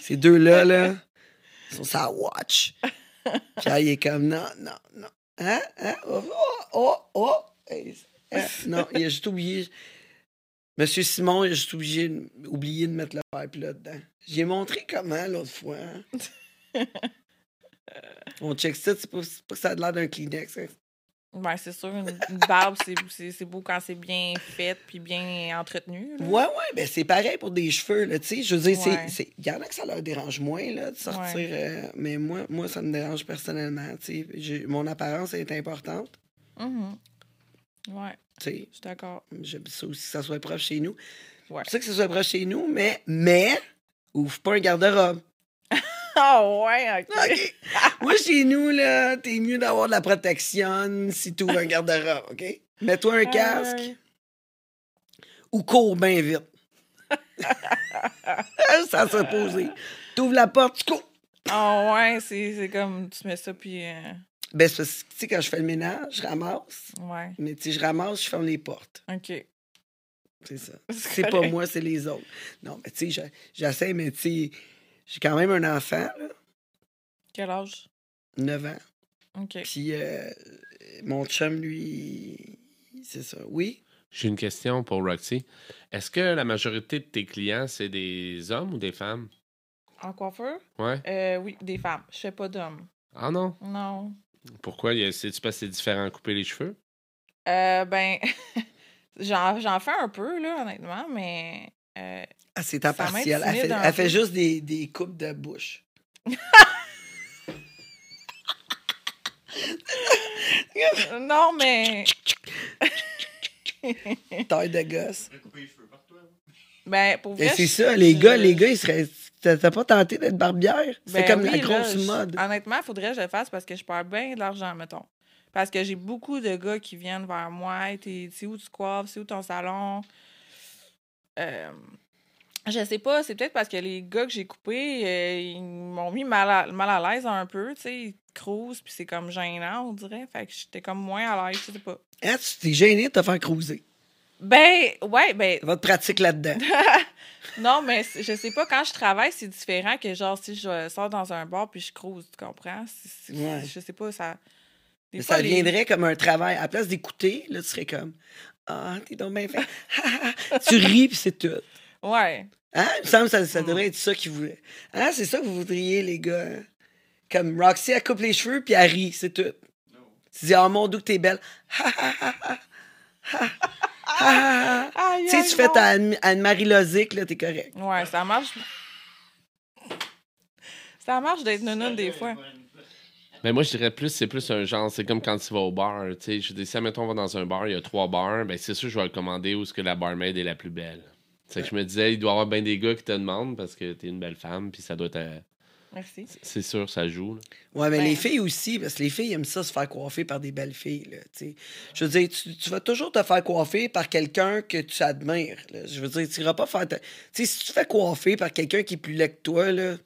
Ces deux-là, là, (laughs) ils sont sa watch. (laughs) Là, il est comme, non, non, non. Hein? Hein? Oh, oh, oh, oh. Hein? Non, il a juste oublié. Monsieur Simon, il a juste oublié, oublié de mettre le pipe là dedans. J'ai montré comment l'autre fois. hein. (laughs) On check ça, c'est pas, que ça a l'air d'un Kleenex. Ben, c'est sûr, une, une barbe, c'est- beau quand c'est bien fait puis bien entretenu. là. Ouais, ouais, ben c'est pareil pour des cheveux, là, tu sais. Je veux dire, c'est- Ouais. c'est- il y en a que ça leur dérange moins, là, de sortir. Ouais. euh, mais moi, moi, ça me dérange personnellement, tu sais. Mon apparence est importante, Mhm. Ouais, tu sais. je suis d'accord. J'aime ça aussi que ça soit proche chez nous. Ouais. C'est ça que ça soit proche chez nous, mais, mais, ouvre pas un garde-robe. Oh, ouais, (laughs) OK. Moi, chez nous, là, t'es mieux d'avoir de la protection si tu ouvres un garde-robe, OK? Mets-toi un casque Ouais. ou cours bien vite. (laughs) ça se poser. T'ouvres la porte, tu cours. Oh, ouais, c'est comme tu mets ça puis. euh, Ben, c'est parce que, tu sais, quand je fais le ménage, je ramasse. Ouais, Mais, tu sais, je ramasse, je ferme les portes. OK. C'est ça. (laughs) C'est pas moi, c'est les autres. Non, mais, tu sais, je- j'essaie, mais, tu sais, j'ai quand même un enfant, là, Quel âge? 9 ans. OK. Puis euh, mon chum, lui, c'est ça. Oui? J'ai une question pour Roxy. Est-ce que la majorité de tes clients, c'est des hommes ou des femmes? En coiffeur? Ouais. Euh, oui, des femmes. Je fais pas d'hommes. Ah non? Non. Pourquoi? C'est-tu parce que c'est différent à couper les cheveux? Euh, ben, (laughs) j'en j'en fais un peu, là, honnêtement, mais. Euh, Ah, c'est temps partiel. Elle fait, elle juste des, des coupes de bouche. (laughs) non, mais. (laughs) Taille de gosse. Toi. Ben, pour Et vrai. c'est ça, les je- gars, les gars, ils seraient. T'as pas tenté d'être barbière? C'est Ben comme oui, la là, grosse je- mode. Honnêtement, il faudrait que je le fasse parce que je perds bien de l'argent, mettons. Parce que j'ai beaucoup de gars qui viennent vers moi. C'est où tu coiffes? C'est où ton salon? Euh, je sais pas, c'est peut-être parce que les gars que j'ai coupés, euh, ils m'ont mis mal à, mal à l'aise un peu, tu sais, ils crousent, puis c'est comme gênant, on dirait. Fait que j'étais comme moins à l'aise, je sais pas. Hein, tu t'es gêné de te faire cruiser. Ben, ouais, ben, Votre pratique là-dedans. (laughs) non, mais je sais pas, quand je travaille, c'est différent que genre si je sors dans un bar puis je crouse, tu comprends? Ouais. Je sais pas, ça. Des Mais fois, ça les- viendrait comme un travail. À la place d'écouter, là, tu serais comme Ah, t'es donc bien fait. (laughs) tu ris, puis c'est tout. Ouais. Hein? Il me semble que ça, ça Mm. devrait être ça qu'ils voulaient. Hein? C'est ça que vous voudriez, les gars. hein? Comme Roxy, elle coupe les cheveux, puis elle rit, c'est tout. Tu dis, oh mon dieu, que t'es belle. Ha, ha, ha, ha. Ha, ha, ha, ha. Aïe, Tu sais, aïe, tu fais non. ta Anne- Anne-Marie Lozic, là, t'es correct. Ouais, ça marche. Ça marche d'être nounoune des fois. Ben moi, je dirais plus, c'est plus un genre, c'est comme quand tu vas au bar. Tu sais, je dis, si, admettons, on va dans un bar, il y a trois bars, ben c'est sûr, je vais le commander où est-ce que la barmaid est la plus belle. C'est que je me disais, il doit y avoir bien des gars qui te demandent parce que t'es une belle femme, puis ça doit être. Merci. C'est sûr, ça joue. là. Ouais, mais Ben. les filles aussi, parce que les filles aiment ça se faire coiffer par des belles filles. Là, tu sais. je veux dire, tu, tu vas toujours te faire coiffer par quelqu'un que tu admires. là. Je veux dire, tu iras pas faire. ta- Tu sais, si tu te fais coiffer par quelqu'un qui est plus laid que toi, là,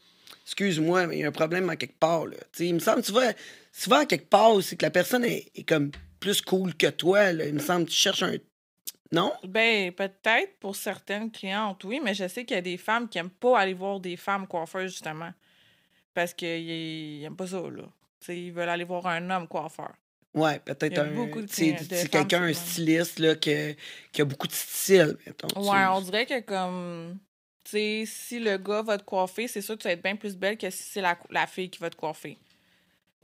excuse-moi, mais il y a un problème à quelque part. Là. Il me semble, tu vas, tu vas à quelque part, c'est que la personne est, est comme plus cool que toi. Là. Il me semble que tu cherches un. Non? Ben, peut-être pour certaines clientes, oui, mais je sais qu'il y a des femmes qui aiment pas aller voir des femmes coiffeuses, justement. Parce qu'ils n'aiment pas ça, là. Ils veulent aller voir un homme coiffeur. Ouais, peut-être un. c'est quelqu'un, un styliste là, qui a beaucoup de style. mettons, Ouais, on dirait que comme. Tu sais, si le gars va te coiffer, c'est sûr que tu vas être bien plus belle que si c'est la, la fille qui va te coiffer.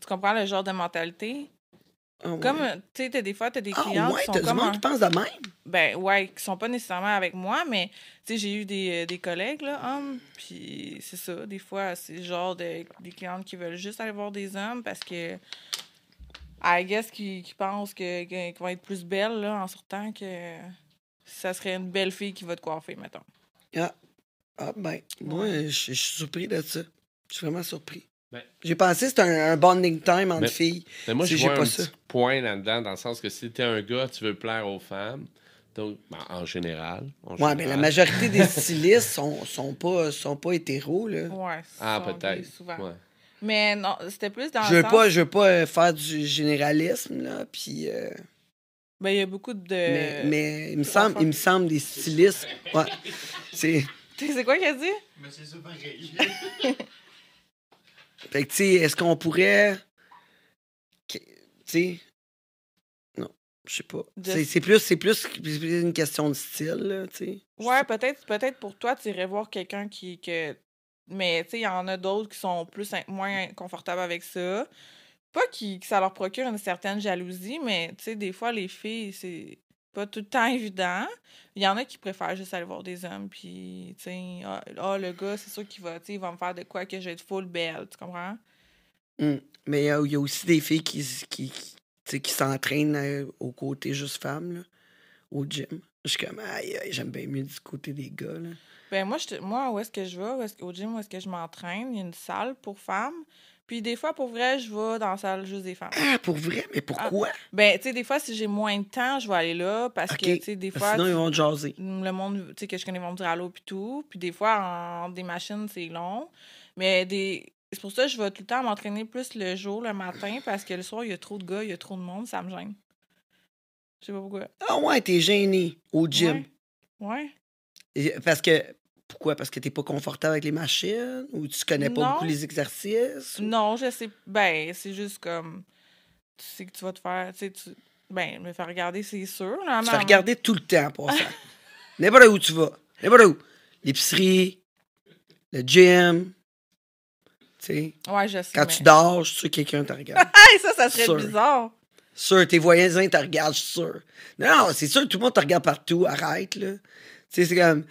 Tu comprends le genre de mentalité? Ah, ouais. Comme, euh, tu sais, des fois, t'as des Ah, clients ouais, qui sont du comme. monde un- qui pense de même. Ben, ouais, qui sont pas nécessairement avec moi, mais, tu sais, j'ai eu des, euh, des collègues, là, hommes, puis c'est ça, des fois, c'est le genre de, des clientes qui veulent juste aller voir des hommes parce que, I guess, qui, qui pensent qu'ils vont être plus belles, là, en sortant que ça serait une belle fille qui va te coiffer, mettons. Ah, ah ben, moi, je je suis surpris de ça. Je suis vraiment surpris. Ben- J'ai pensé que c'était un, un bonding time entre filles. Mais moi, Si je j'ai vois pas un ça. petit point là-dedans, dans le sens que si t'es un gars, tu veux plaire aux femmes. Donc, ben, en général. en Ouais, mais la général. majorité des (laughs) stylistes sont, sont, pas, sont pas hétéros, là. Ouais, Ah, peut-être. souvent. Ouais. Mais non, c'était plus dans Je le veux sens... pas, je veux pas euh, faire du généralisme, là, puis... euh, Ben, il y a beaucoup de... mais, mais il me semble, il me semble des stylistes... Ouais, c'est... C'est quoi qu'il a dit? Mais c'est ça pareil. (laughs) Fait que, tu sais, est-ce qu'on pourrait... Tu sais... Non, je sais pas. De- C'est c'est plus, c'est plus une question de style, là, tu sais. Ouais, peut-être peut-être pour toi, tu irais voir quelqu'un qui. Que... Mais tu sais, il y en a d'autres qui sont plus in- moins confortables avec ça. Pas qui, que ça leur procure une certaine jalousie, mais tu sais, des fois, les filles, c'est pas tout le temps évident. Il y en a qui préfèrent juste aller voir des hommes, puis tu sais, ah, ah, le gars, c'est sûr qu'il va, il va me faire de quoi que je vais être full belle, tu comprends? Hum. Mais il y, a- il y a aussi des filles qui, qui, qui, s'entraînent euh, au côté juste femmes, là, au gym. Je suis comme, aïe, aïe, j'aime bien mieux du côté des gars, là. Ben moi, je moi, où est-ce que je vais? Où est-ce- au gym, où est-ce que je m'entraîne? Il y a une salle pour femmes. Puis des fois, pour vrai, je vais dans la salle juste des femmes. Ah, pour vrai? Mais pourquoi? Ben, tu sais, des fois, si j'ai moins de temps, je vais aller là parce que, tu sais, des fois, Sinon, ils vont te jaser. le monde, tu sais, que je connais vont me dire allô puis tout. Puis des fois, en des machines, c'est long. Mais des... c'est pour ça que je vais tout le temps m'entraîner plus le jour, le matin, parce que le soir, il y a trop de gars, il y a trop de monde, ça me gêne. Je sais pas pourquoi. Ah ouais, t'es gêné au gym. Ouais. Ouais. Parce que, pourquoi? Parce que t'es pas confortable avec les machines? Ou tu connais pas Non. beaucoup les exercices? ou- Non, je sais. Ben, c'est juste comme. tu sais que tu vas te faire. Tu sais, tu... Ben, me faire regarder, c'est sûr. Là, Tu fais regarder tout le temps pour (laughs) ça. N'importe où tu vas. N'importe où. L'épicerie, le gym. Tu sais, Ouais, je sais. quand mais- tu dors, je suis sûr que quelqu'un te regarde. (laughs) Hey, ça, ça serait Sûr. bizarre. sûr, tes voisins te regardent, je suis sûr. Non, non, c'est sûr, tout le monde te regarde partout. Arrête, là. Tu sais, c'est comme.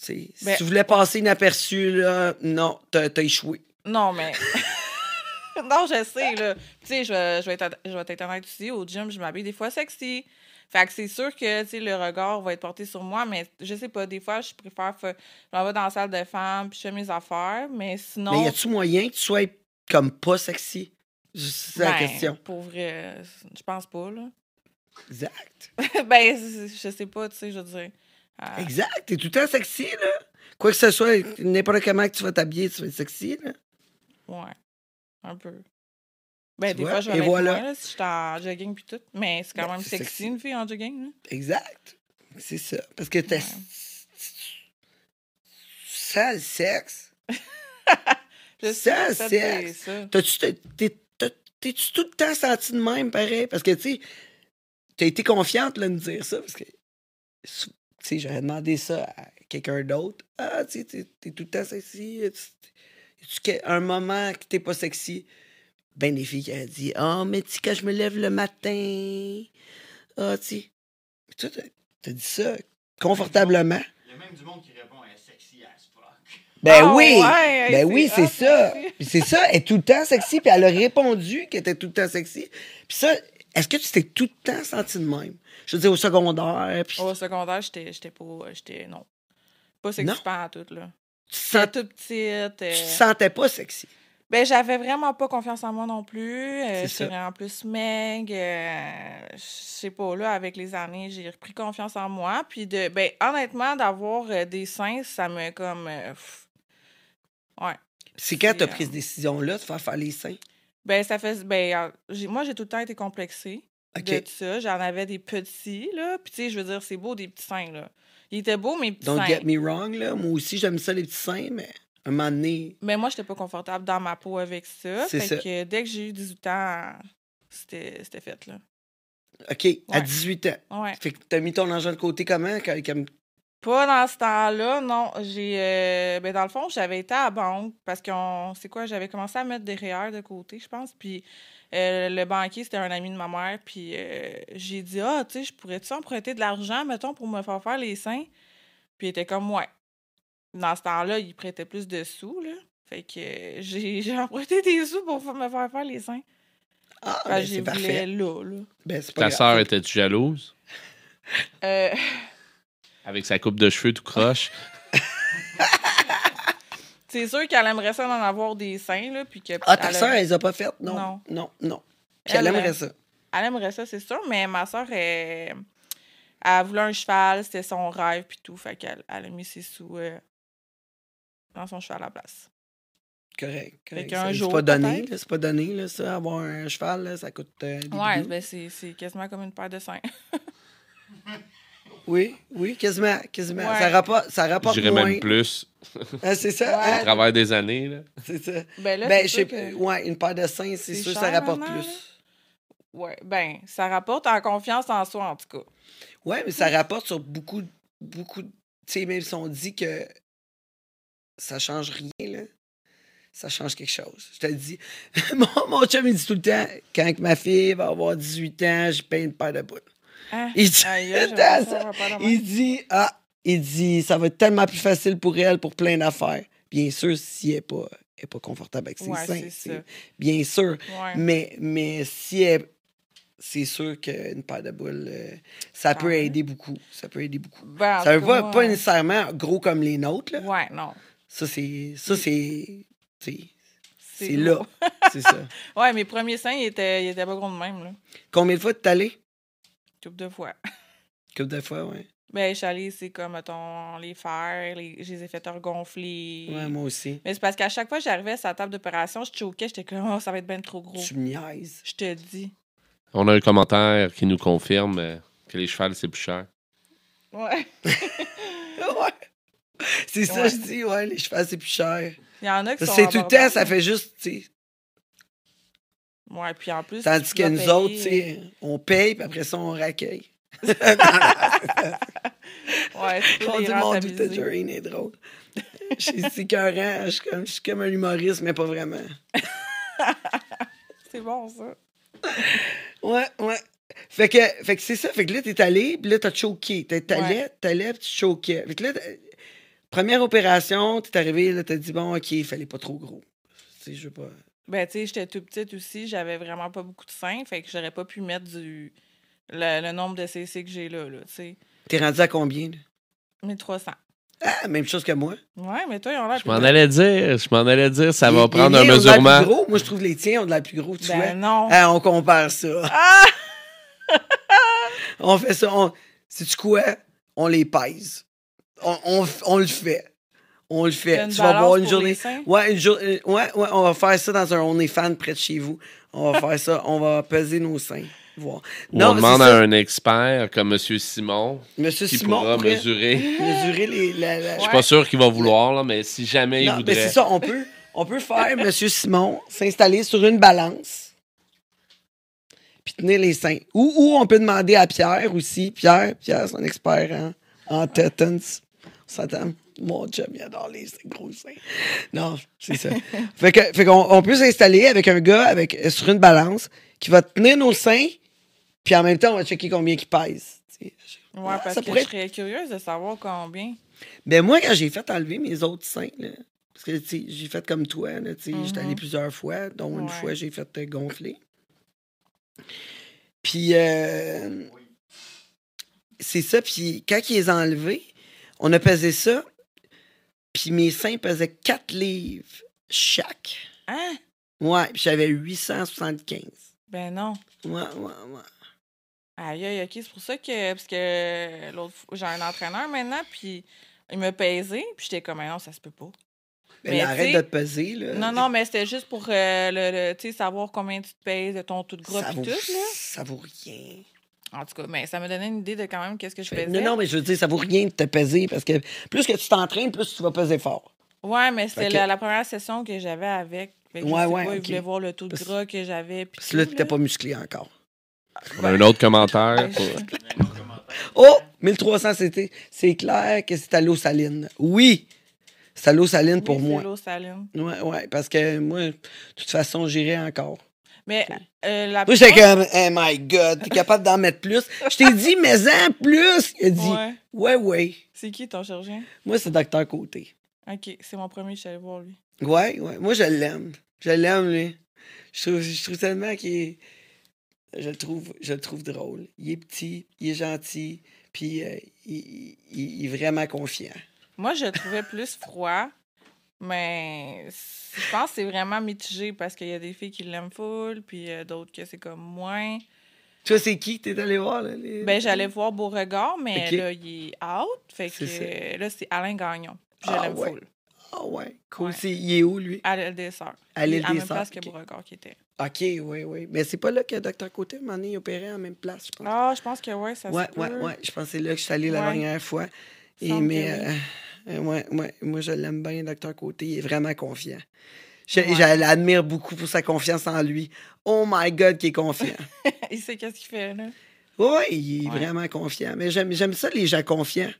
Si tu voulais passer inaperçu, là, non, t'as échoué. Non, mais. (laughs) non, je sais, là. Tu sais, je vais, je vais être, je vais être honnête aussi. Au gym, je m'habille des fois sexy. Fait que c'est sûr que, tu sais, le regard va être porté sur moi, mais je sais pas, des fois, je préfère. fa- Je m'en vais dans la salle de femmes, puis je fais mes affaires, mais sinon. Mais y a-tu moyen que tu sois comme pas sexy? C'est la ben, question. Pour vrai, je pense pas, là. Exact. (laughs) ben, je sais pas, tu sais, je veux dire. Ah, Exact. T'es tout le temps sexy, là. Quoi que ce soit, n'importe comment que tu vas t'habiller, tu vas être sexy, là. ouais. Un peu. Ben, Tu des vois? fois, je vais Et mettre voilà. moins, là, si je suis en jogging puis tout. Mais c'est quand Ben, même sexy, sexy. une fille en jogging, là. Exact. C'est ça. Parce que t'as. Ouais. Ça, le sexe. (laughs) Je sais, c'est ça. T'as-tu. t'es- t'es- t'as- T'es-tu tout le temps senti de même, pareil? Parce que, tu sais, t'as été confiante, là, de me dire ça. Parce que. Tu sais, j'aurais demandé ça à quelqu'un d'autre. Ah, tu sais, t'es t'es tout le temps sexy. Y a-tu que- un moment que t'es pas sexy? Ben, des filles qui ont dit Ah, mais tu sais, quand je me lève le matin. Ah, tu sais. Toi, t'as- dit ça confortablement. Il y a même du monde qui répond sexy as fuck. Ben Ah, oui! ouais, ben oui, hot, c'est ça. Puis c'est ça, elle est tout le temps sexy, puis elle a répondu qu'elle était tout le temps sexy. Puis ça, est-ce que tu t'es tout le temps senti de même? Je veux dire, au secondaire, puis Au secondaire, j'étais j'étais pas. J'étais. Non. Pas Non? sexy pas tout, là. tu, sens- toute petite. euh, tu te sentais pas sexy? Ben, j'avais vraiment pas confiance en moi non plus. Euh, J'étais vraiment plus meg. euh, Je sais pas, là, avec les années, j'ai repris confiance en moi. Puis, de, ben, honnêtement, d'avoir euh, des seins, ça me comme. euh, ouais. C'est quand t'as euh, pris cette décision-là de faire faire les seins? Ben, ça fait. Ben, euh, moi, j'ai tout le temps été complexée. De ça. J'en avais des petits, là. Puis, tu sais, je veux dire, c'est beau, des petits seins, là. Ils étaient beaux, mes petits Don't seins. get me wrong, là. Moi aussi, j'aime ça, les petits seins, mais un moment donné... Mais moi, j'étais pas confortable dans ma peau avec ça. C'est Fait ça. que dès que j'ai eu 18 ans, c'était fait, là. OK, à Ouais. 18 ans. Ouais. Fait que t'as mis ton argent de côté comment? quand- comme- Pas dans ce temps-là, non. J'ai. euh, ben, dans le fond, j'avais été à la banque parce qu'on. C'est quoi? J'avais commencé à mettre des REER de côté, je pense. Puis euh, le banquier, c'était un ami de ma mère. Puis euh, j'ai dit, ah, tu sais, je pourrais-tu emprunter de l'argent, mettons, pour me faire faire les seins? Puis il était comme, ouais. Dans ce temps-là, il prêtait plus de sous, là. Fait que euh, j'ai (laughs) j'ai emprunté des sous pour me faire faire les seins. Ah, ben, c'est j'ai parfait. voulais là, là. Ben, c'est pas Ta grave. sœur était-tu jalouse? Euh, Avec sa coupe de cheveux tout croche. (laughs) c'est sûr qu'elle aimerait ça d'en avoir des seins, là. Puis que, Ah, ta elle a- sœur, elle les a pas faites? Non. Non. Non, non. Puis elle Elle, aimerait euh, ça. Elle aimerait ça, c'est sûr, mais ma soeur, elle, elle voulait un cheval, c'était son rêve, puis tout. Fait qu'elle elle a mis ses sous euh, dans son cheval à la place. Correct. correct. C'est- pas donné, c'est pas donné, là, ça. Avoir un cheval, là, ça coûte euh, des Ouais, bidous. ben c'est c'est quasiment comme une paire de seins. (laughs) Oui, oui, quasiment, quasiment. Ouais. Ça rapporte, ça Je rapporte dirais moins. même plus. (laughs) Ah, c'est ça, Ouais. À hein? travers des années, là. C'est ça. ben là, ben, c'est je sais que... Ouais, une paire de seins, c'est sûr, ça rapporte maintenant, plus. là. Ouais, ben, ça rapporte en confiance en soi, en tout cas. Ouais, mais ça rapporte sur beaucoup, beaucoup. Tu sais, même si on dit que ça change rien, là, ça change quelque chose. Je te le dis. (laughs) mon, mon chum, il dit tout le temps, quand que ma fille va avoir 18 ans, je paye une paire de boules. Hein? Il dit, Aïe, il ah, il dit, ça va être tellement plus facile pour elle pour plein d'affaires. Bien sûr, si elle n'est pas, elle est pas confortable avec ses Ouais, seins. c'est Bien sûr. Ouais. Mais, mais si elle. C'est sûr qu'une paire de boules, euh, ça peut ouais. aider beaucoup. Ça peut aider beaucoup. Ben, en ça tout veut pas, moi, pas nécessairement gros comme les nôtres. Là. Ouais, non. Ça, c'est. Ça, c'est. c'est- là. c'est ça. (laughs) Ouais, mes premiers seins, ils étaient, ils étaient pas gros de même, là. Combien de fois tu es allé? Couple de fois. (laughs) Couple de fois, ouais. Ben, je suis allée, c'est comme, mettons, les faire, les... je les ai fait regonfler. Ouais, moi aussi. Mais c'est parce qu'à chaque fois que j'arrivais à sa table d'opération, je choquais, j'étais comme, oh, ça va être bien trop gros. Tu me niaises. Je te dis. On a un commentaire qui nous confirme euh, que les chevals, c'est plus cher. Ouais. (laughs) ouais. C'est ça, Ouais. je dis, ouais, les chevaux, c'est plus cher. Il y en a qui sont. C'est tout le temps, ça fait juste, tu sais. Ouais, puis en plus. Tandis que nous autres, tu sais, on paye, puis après ça, on raccueille. (laughs) Ouais, tu peux On les dit, mon Dieu, rentabiliser. Tangerine est drôle. Je suis c'est écœurant, je suis comme, je suis comme un humoriste, mais pas vraiment. (laughs) C'est bon, ça. Ouais, ouais. Fait que, fait que c'est ça. Fait que là, t'es allé, puis là, t'as choqué. T'es- T'allais, t'allais, puis tu choquais. Fait que là, première opération, t'es arrivé, là, t'as dit, bon, OK, il fallait pas trop gros. Tu sais, je veux pas. Ben, tu sais, j'étais tout petite aussi, j'avais vraiment pas beaucoup de seins, fait que j'aurais pas pu mettre du le, le nombre de CC que j'ai là, là, tu sais. T'es rendu à combien, là? 1300. Ah, même chose que moi. Ouais, mais toi, ils ont l'air Je m'en allais dire, je m'en allais dire, ça va prendre les un plus mesurement. gros. Moi, je trouve les tiens ont de l'air plus gros, tu vois. Ben non. Ah, on compare ça. Ah! (laughs) On fait ça. On... Sais-tu quoi? On les pèse. On, on, on le fait. On le fait. une Tu vas voir une journée. Ouais, une jour... euh, ouais, ouais, on va faire ça dans un OnlyFans près de chez vous. On va faire ça. On va peser nos seins. Voir. On demande ça. à un expert comme M. Simon Monsieur qui Simon pourra pourrait mesurer. (laughs) mesurer les. la- la- Je suis pas sûr qu'il va vouloir, là, mais si jamais il Non, mais voudrait. c'est ça, on peut, on peut faire, (laughs) Monsieur Simon, s'installer sur une balance, puis tenir les seins. Ou, ou on peut demander à Pierre aussi. Pierre, Pierre, c'est un expert en, en tétons. On. Mon chum, il adore les gros seins. Non, c'est ça. (laughs) fait que, fait qu'on on peut s'installer avec un gars avec, sur une balance qui va tenir nos seins, puis en même temps, on va checker combien il pèse. tu sais. Ouais, Ah, parce que pourrait je serais curieuse de savoir combien. Ben moi, quand j'ai fait enlever mes autres seins, là, parce que j'ai fait comme toi, là, j'étais allé Mhm. plusieurs fois, dont une fois j'ai fait euh, gonfler. Puis euh, c'est ça, puis quand ils les ont enlevés, on a pesé ça, puis mes seins pesaient 4 livres chaque. Hein? Ouais, puis j'avais 875. Ben non. Ouais, ouais, ouais. Aïe, aïe, ok. C'est pour ça que. Parce que l'autre fois, j'ai un entraîneur maintenant, puis il m'a pesé, puis j'étais comme, Ah non, ça se peut pas. Ben, Mais arrête de te peser, là. Non, non, mais c'était juste pour euh, le, savoir combien tu te pèses de ton tout de ça pis vaut, tout, là. ça vaut rien. En tout cas, mais ça me donnait une idée de quand même qu'est-ce que je Fait- faisais. Non, non, mais je veux dire, ça vaut rien de te peser parce que plus que tu t'entraînes, plus tu vas peser fort. Ouais, mais c'était la, la première session que j'avais avec. Fait que je Ouais, sais ouais, pas, il voulait voir le taux de Parce- gras que j'avais. Parce que là, tu n'étais pas musclé encore. On a un autre commentaire. Ben, pour- Oh! 1300, c'était. C'est clair que c'est à l'eau saline. Oui! C'est à l'eau saline pour Oui, moi. c'est l'eau saline. Ouais, ouais, parce que moi, de toute façon, j'irai encore. Mais euh, la Moi, j'étais plupart- comme, oh my God, t'es capable d'en mettre plus? Je t'ai dit, mais en plus! Il a dit, Ouais. ouais, ouais. C'est qui ton chirurgien? Moi, c'est Docteur Côté. Ok, c'est mon premier, je suis allée voir lui. Ouais, ouais. Moi, je l'aime. Je l'aime, lui. Je trouve, je trouve tellement qu'il est. Je le trouve, je le trouve drôle. Il est petit, il est gentil, puis euh, il, il- il est vraiment confiant. Moi, je le trouvais plus froid, mais je pense que c'est vraiment mitigé parce qu'il y a des filles qui l'aiment full, puis euh, d'autres que c'est comme moins. Tu vois, c'est qui que t'es allé voir, là? les- Ben, j'allais voir Beauregard, mais là, il est out. Fait que ça. là, c'est Alain Gagnon. Je Ah, l'aime ouais. full. Ah ouais, cool. Ouais. C'est- il est où, lui? À l'île des Sœurs. À l'île À la même place que. Beauregard qui était. OK, oui, oui. Mais c'est pas là que Dr. Côté, un donné, il opérait en même place, je pense. Ah, je pense que oui, ça ouais, se peut. ouais, ouais. Je pense que c'est là que je suis allé la Ouais. dernière fois. Et, mais, euh, ouais, ouais. Moi, je l'aime bien, Dr. Côté. Il est vraiment confiant. Je, Ouais. je l'admire beaucoup pour sa confiance en lui. Oh my God, qu'il est confiant. (laughs) Il sait qu'est-ce qu'il fait, là. Oui, il est Ouais. vraiment confiant. Mais j'aime, ça, les gens confiants.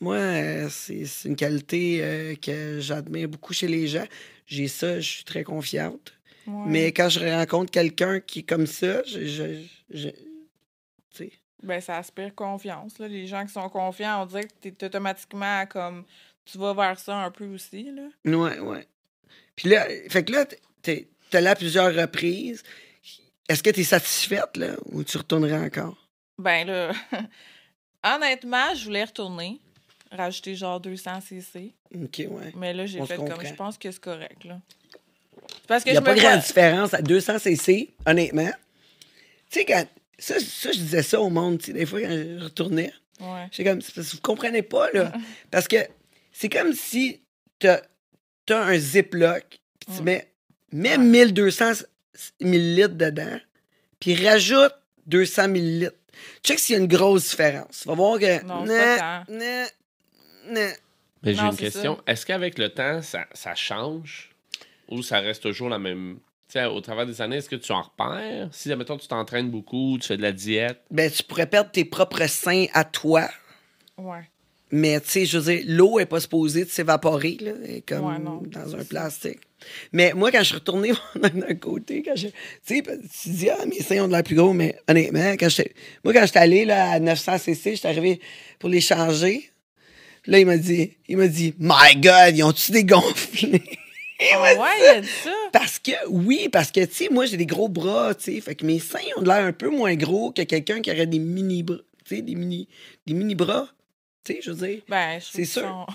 Moi, euh, c'est, une qualité euh, que j'admire beaucoup chez les gens. J'ai ça, je suis très confiante. Ouais. Mais quand je rencontre quelqu'un qui est comme ça, je. Ben, ça aspire confiance, là. Les gens qui sont confiants, on dirait que t'es automatiquement comme... Tu vas vers ça un peu aussi, là. Ouais, ouais. Puis là, fait que là, t'es, t'es là à plusieurs reprises. Est-ce que tu es satisfaite, là, ou tu retournerais encore? Ben là, (laughs) honnêtement, je voulais retourner, rajouter genre 200 cc, OK, ouais. mais là, j'ai fait comme, je pense que c'est correct, là. Parce que Il n'y a je pas me grande différence à 200 cc, honnêtement. Tu sais, quand. Ça, ça, je disais ça au monde, tu sais, des fois, quand je retournais. Ouais. J'étais comme, parce que vous comprenez pas, là. (laughs) Parce que c'est comme si t'as as un Ziploc, puis tu mets, mets Ouais. 1200 millilitres dedans, puis rajoute 200 millilitres. Check s'il y a une grosse différence. Tu vas voir que. Non. Mais j'ai une question. Est-ce qu'avec le temps, ça, ça change ou ça reste toujours la même. Au travers des années, est-ce que tu en repères? Si, admettons, tu t'entraînes beaucoup, tu fais de la diète. Ben, tu pourrais perdre tes propres seins à toi. Ouais. Mais, tu sais, je veux dire, l'eau est pas supposée de s'évaporer, là, comme Ouais, non, dans un plastique. Mais moi, quand je suis retourné (laughs) d'un côté, quand je. Tu sais, tu dis, ah, mes seins ont de l'air plus gros, mais honnêtement, quand. Moi, quand j'étais allé là, à 900 cc, j'étais arrivé pour les changer. Là, il m'a dit, il m'a dit, My God, ils ont-tu dégonflé? Ah ouais, il a dit ça. Parce que, oui, parce que, tu sais, moi, j'ai des gros bras, tu sais. Fait que mes seins ont l'air un peu moins gros que quelqu'un qui aurait des mini bras, tu sais, des mini, des mini bras. Tu sais, je veux dire. Ben, je trouve C'est sûr. sont-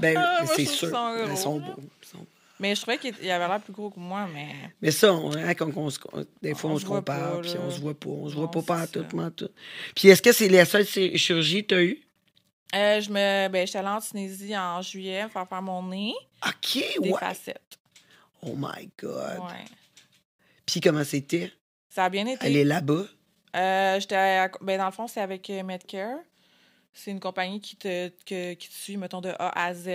Ben, (laughs) c'est sûr. sont Ils sont gros, là. beaux. ils sont beaux. Mais je trouvais qu'il il avait l'air plus gros que moi, mais. Mais ça, on, hein, quand on se- des fois, On on, se compare, puis on se voit pas. On se voit pas c'est tout. Puis est-ce que c'est la seule chi- chirurgie que tu as eue? Euh, je me. Ben, j'étais allée en Tunisie en juillet faire faire mon nez, OK, des ouais. facettes. Oh my God. Ouais. Puis comment c'était? Ça a bien été. Aller là-bas? Euh, j'étais à- ben, dans le fond, c'est avec euh, Medcare. C'est une compagnie qui te, que- qui te suit, mettons, de A à Z.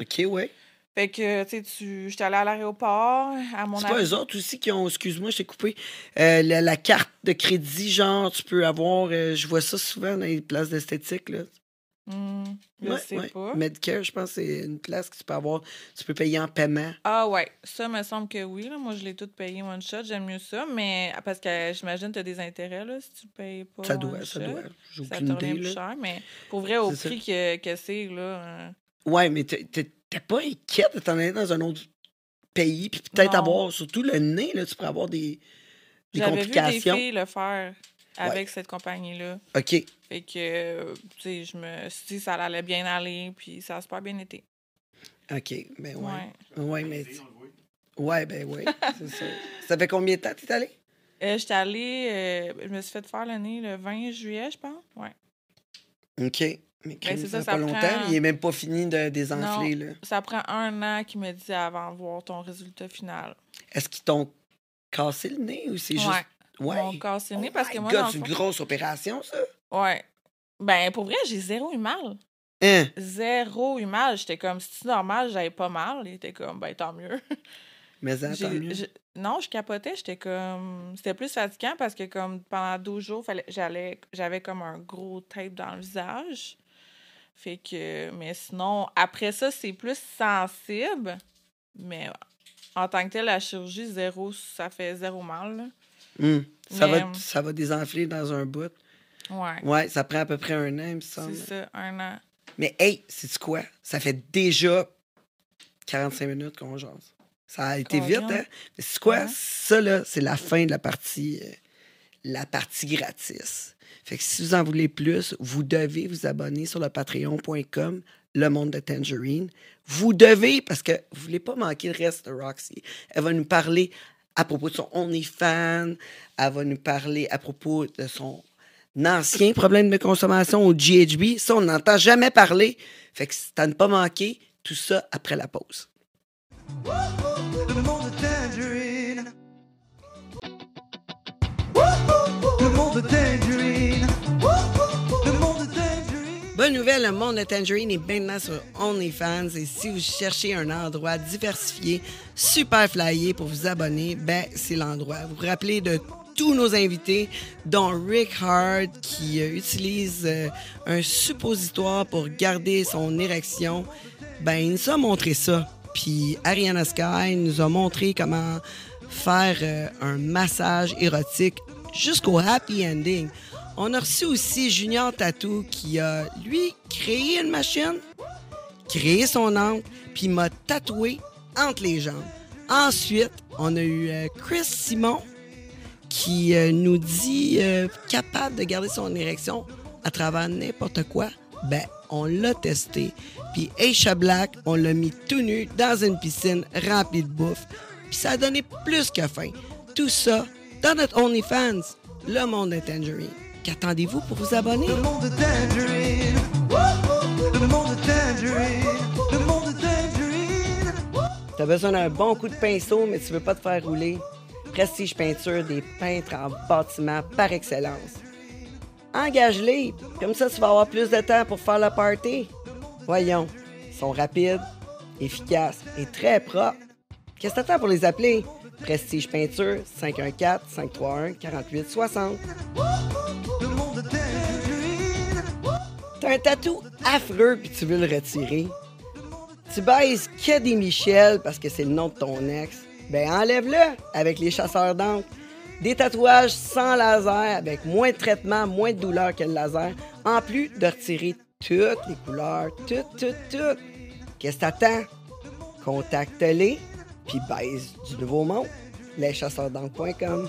OK, ouais. Fait que, tu sais, tu... j'étais allée à l'aéroport, à mon C'est pas eux autres aussi qui ont, excuse-moi, je t'ai coupé, euh, la, la carte de crédit, genre, tu peux avoir, euh, je vois ça souvent dans les places d'esthétique, là. Hmm, je Ouais, sais ouais. pas. Medicare, je pense que c'est une place que tu peux avoir, tu peux payer en paiement. Ah ouais, ça me semble que oui. Là. Moi, je l'ai tout payé one shot. J'aime mieux ça, mais parce que j'imagine que tu as des intérêts là, si tu payes pas. Ça one doit, ça shot. doit. J'ai Ça aucune idée, plus là. cher, mais pour vrai, au ça. prix que, que c'est, là. euh, Ouais, mais t'es- pas inquiète de t'en aller dans un autre pays, puis peut-être avoir, surtout le nez, là, tu pourrais avoir des, des J'avais vu des complications. filles le faire avec cette compagnie-là. OK. Fait que, tu sais, je me suis dit ça allait bien aller, puis ça a super bien été. OK. Ben ouais. Ouais. Ouais, mais. Ouais, ben ouais. (laughs) c'est ça. Ça fait combien de temps que t'es allé? Euh, J'étais allée, euh, je me suis fait faire le nez le 20 juillet, je pense. Ouais. OK. Mais Ben, c'est ça, ça, pas longtemps. prend- Il est même pas fini de désenfler, Non. là. Ça prend un an qu'il me dit avant de voir ton résultat final. Est-ce qu'ils t'ont cassé le nez ou c'est juste. Ouais. Ouais. Mon cassé le nez Oh parce que moi, c'est une fond- grosse opération, ça. Ouais. Ben, pour vrai, j'ai zéro eu mal. Hein? Zéro eu mal. J'étais comme, si c'est normal, j'avais pas mal. Il était comme, ben, tant mieux. (laughs) Mais ça, J'ai- tant mieux. Non, je capotais. J'étais comme. C'était plus fatigant parce que, comme, pendant 12 jours, fallait... j'allais... j'avais comme un gros tape dans le visage. Fait que. Mais sinon, après ça, c'est plus sensible. Mais en tant que tel, la chirurgie, zéro, ça fait zéro mal. là. Hum. Ça, Mais- va, ça va désenfler dans un bout. Ouais. Ouais, ça prend à peu près un an, il me semble. C'est ça, un an. Mais hey, c'est quoi? Ça fait déjà 45 minutes qu'on jase. Ça a été vite, hein? Mais c'est quoi? Ouais. Ça, là, c'est la fin de la partie, euh, la partie gratis. Fait que si vous en voulez plus, vous devez vous abonner sur le patreon.com, le monde de Tangerine. Vous devez, parce que vous voulez pas manquer le reste de Roxy. Elle va nous parler à propos de son OnlyFans. Elle va nous parler à propos de son ancien problème de consommation au GHB. Ça, on n'entend jamais parler. Fait que c'est à ne pas manquer. Tout ça après la pause. Bonne nouvelle, le monde de Tangerine est maintenant sur OnlyFans et si vous cherchez un endroit diversifié, super flyé pour vous abonner, ben c'est l'endroit. Vous vous rappelez de tous nos invités, dont Rick Hard qui euh, utilise euh, un suppositoire pour garder son érection. Ben il nous a montré ça. Puis Ariana Sky nous a montré comment faire euh, un massage érotique jusqu'au happy ending. On a reçu aussi Junior Tattoo qui a, lui, créé une machine, créé son angle, puis m'a tatoué entre les jambes. Ensuite, on a eu euh, Chris Simon qui euh, nous dit euh, capable de garder son érection à travers n'importe quoi. Ben, on l'a testé. Puis Aisha Black, on l'a mis tout nu dans une piscine remplie de bouffe. Puis ça a donné plus que faim. Tout ça dans notre OnlyFans, le monde de Tangerine. Qu'attendez-vous pour vous abonner? Le monde Tangerine. Le monde Tangerine. Le monde de Tangerine. T'as besoin d'un bon coup de pinceau, mais tu veux pas te faire rouler. Prestige Peinture, des peintres en bâtiment par excellence. Engage-les, comme ça tu vas avoir plus de temps pour faire la party. Voyons, ils sont rapides, efficaces et très propres. Qu'est-ce que t'attends pour les appeler? Prestige Peinture, 514-531-4860. T'as un tatou affreux puis tu veux le retirer. Tu baises que des Michel parce que c'est le nom de ton ex. Ben enlève-le avec les chasseurs d'encre. Des tatouages sans laser avec moins de traitement, moins de douleur que le laser, en plus de retirer toutes les couleurs, toutes, toutes, toutes. Qu'est-ce que t'attends? Contacte-les puis baise du nouveau monde. Leschasseursd'encre.com.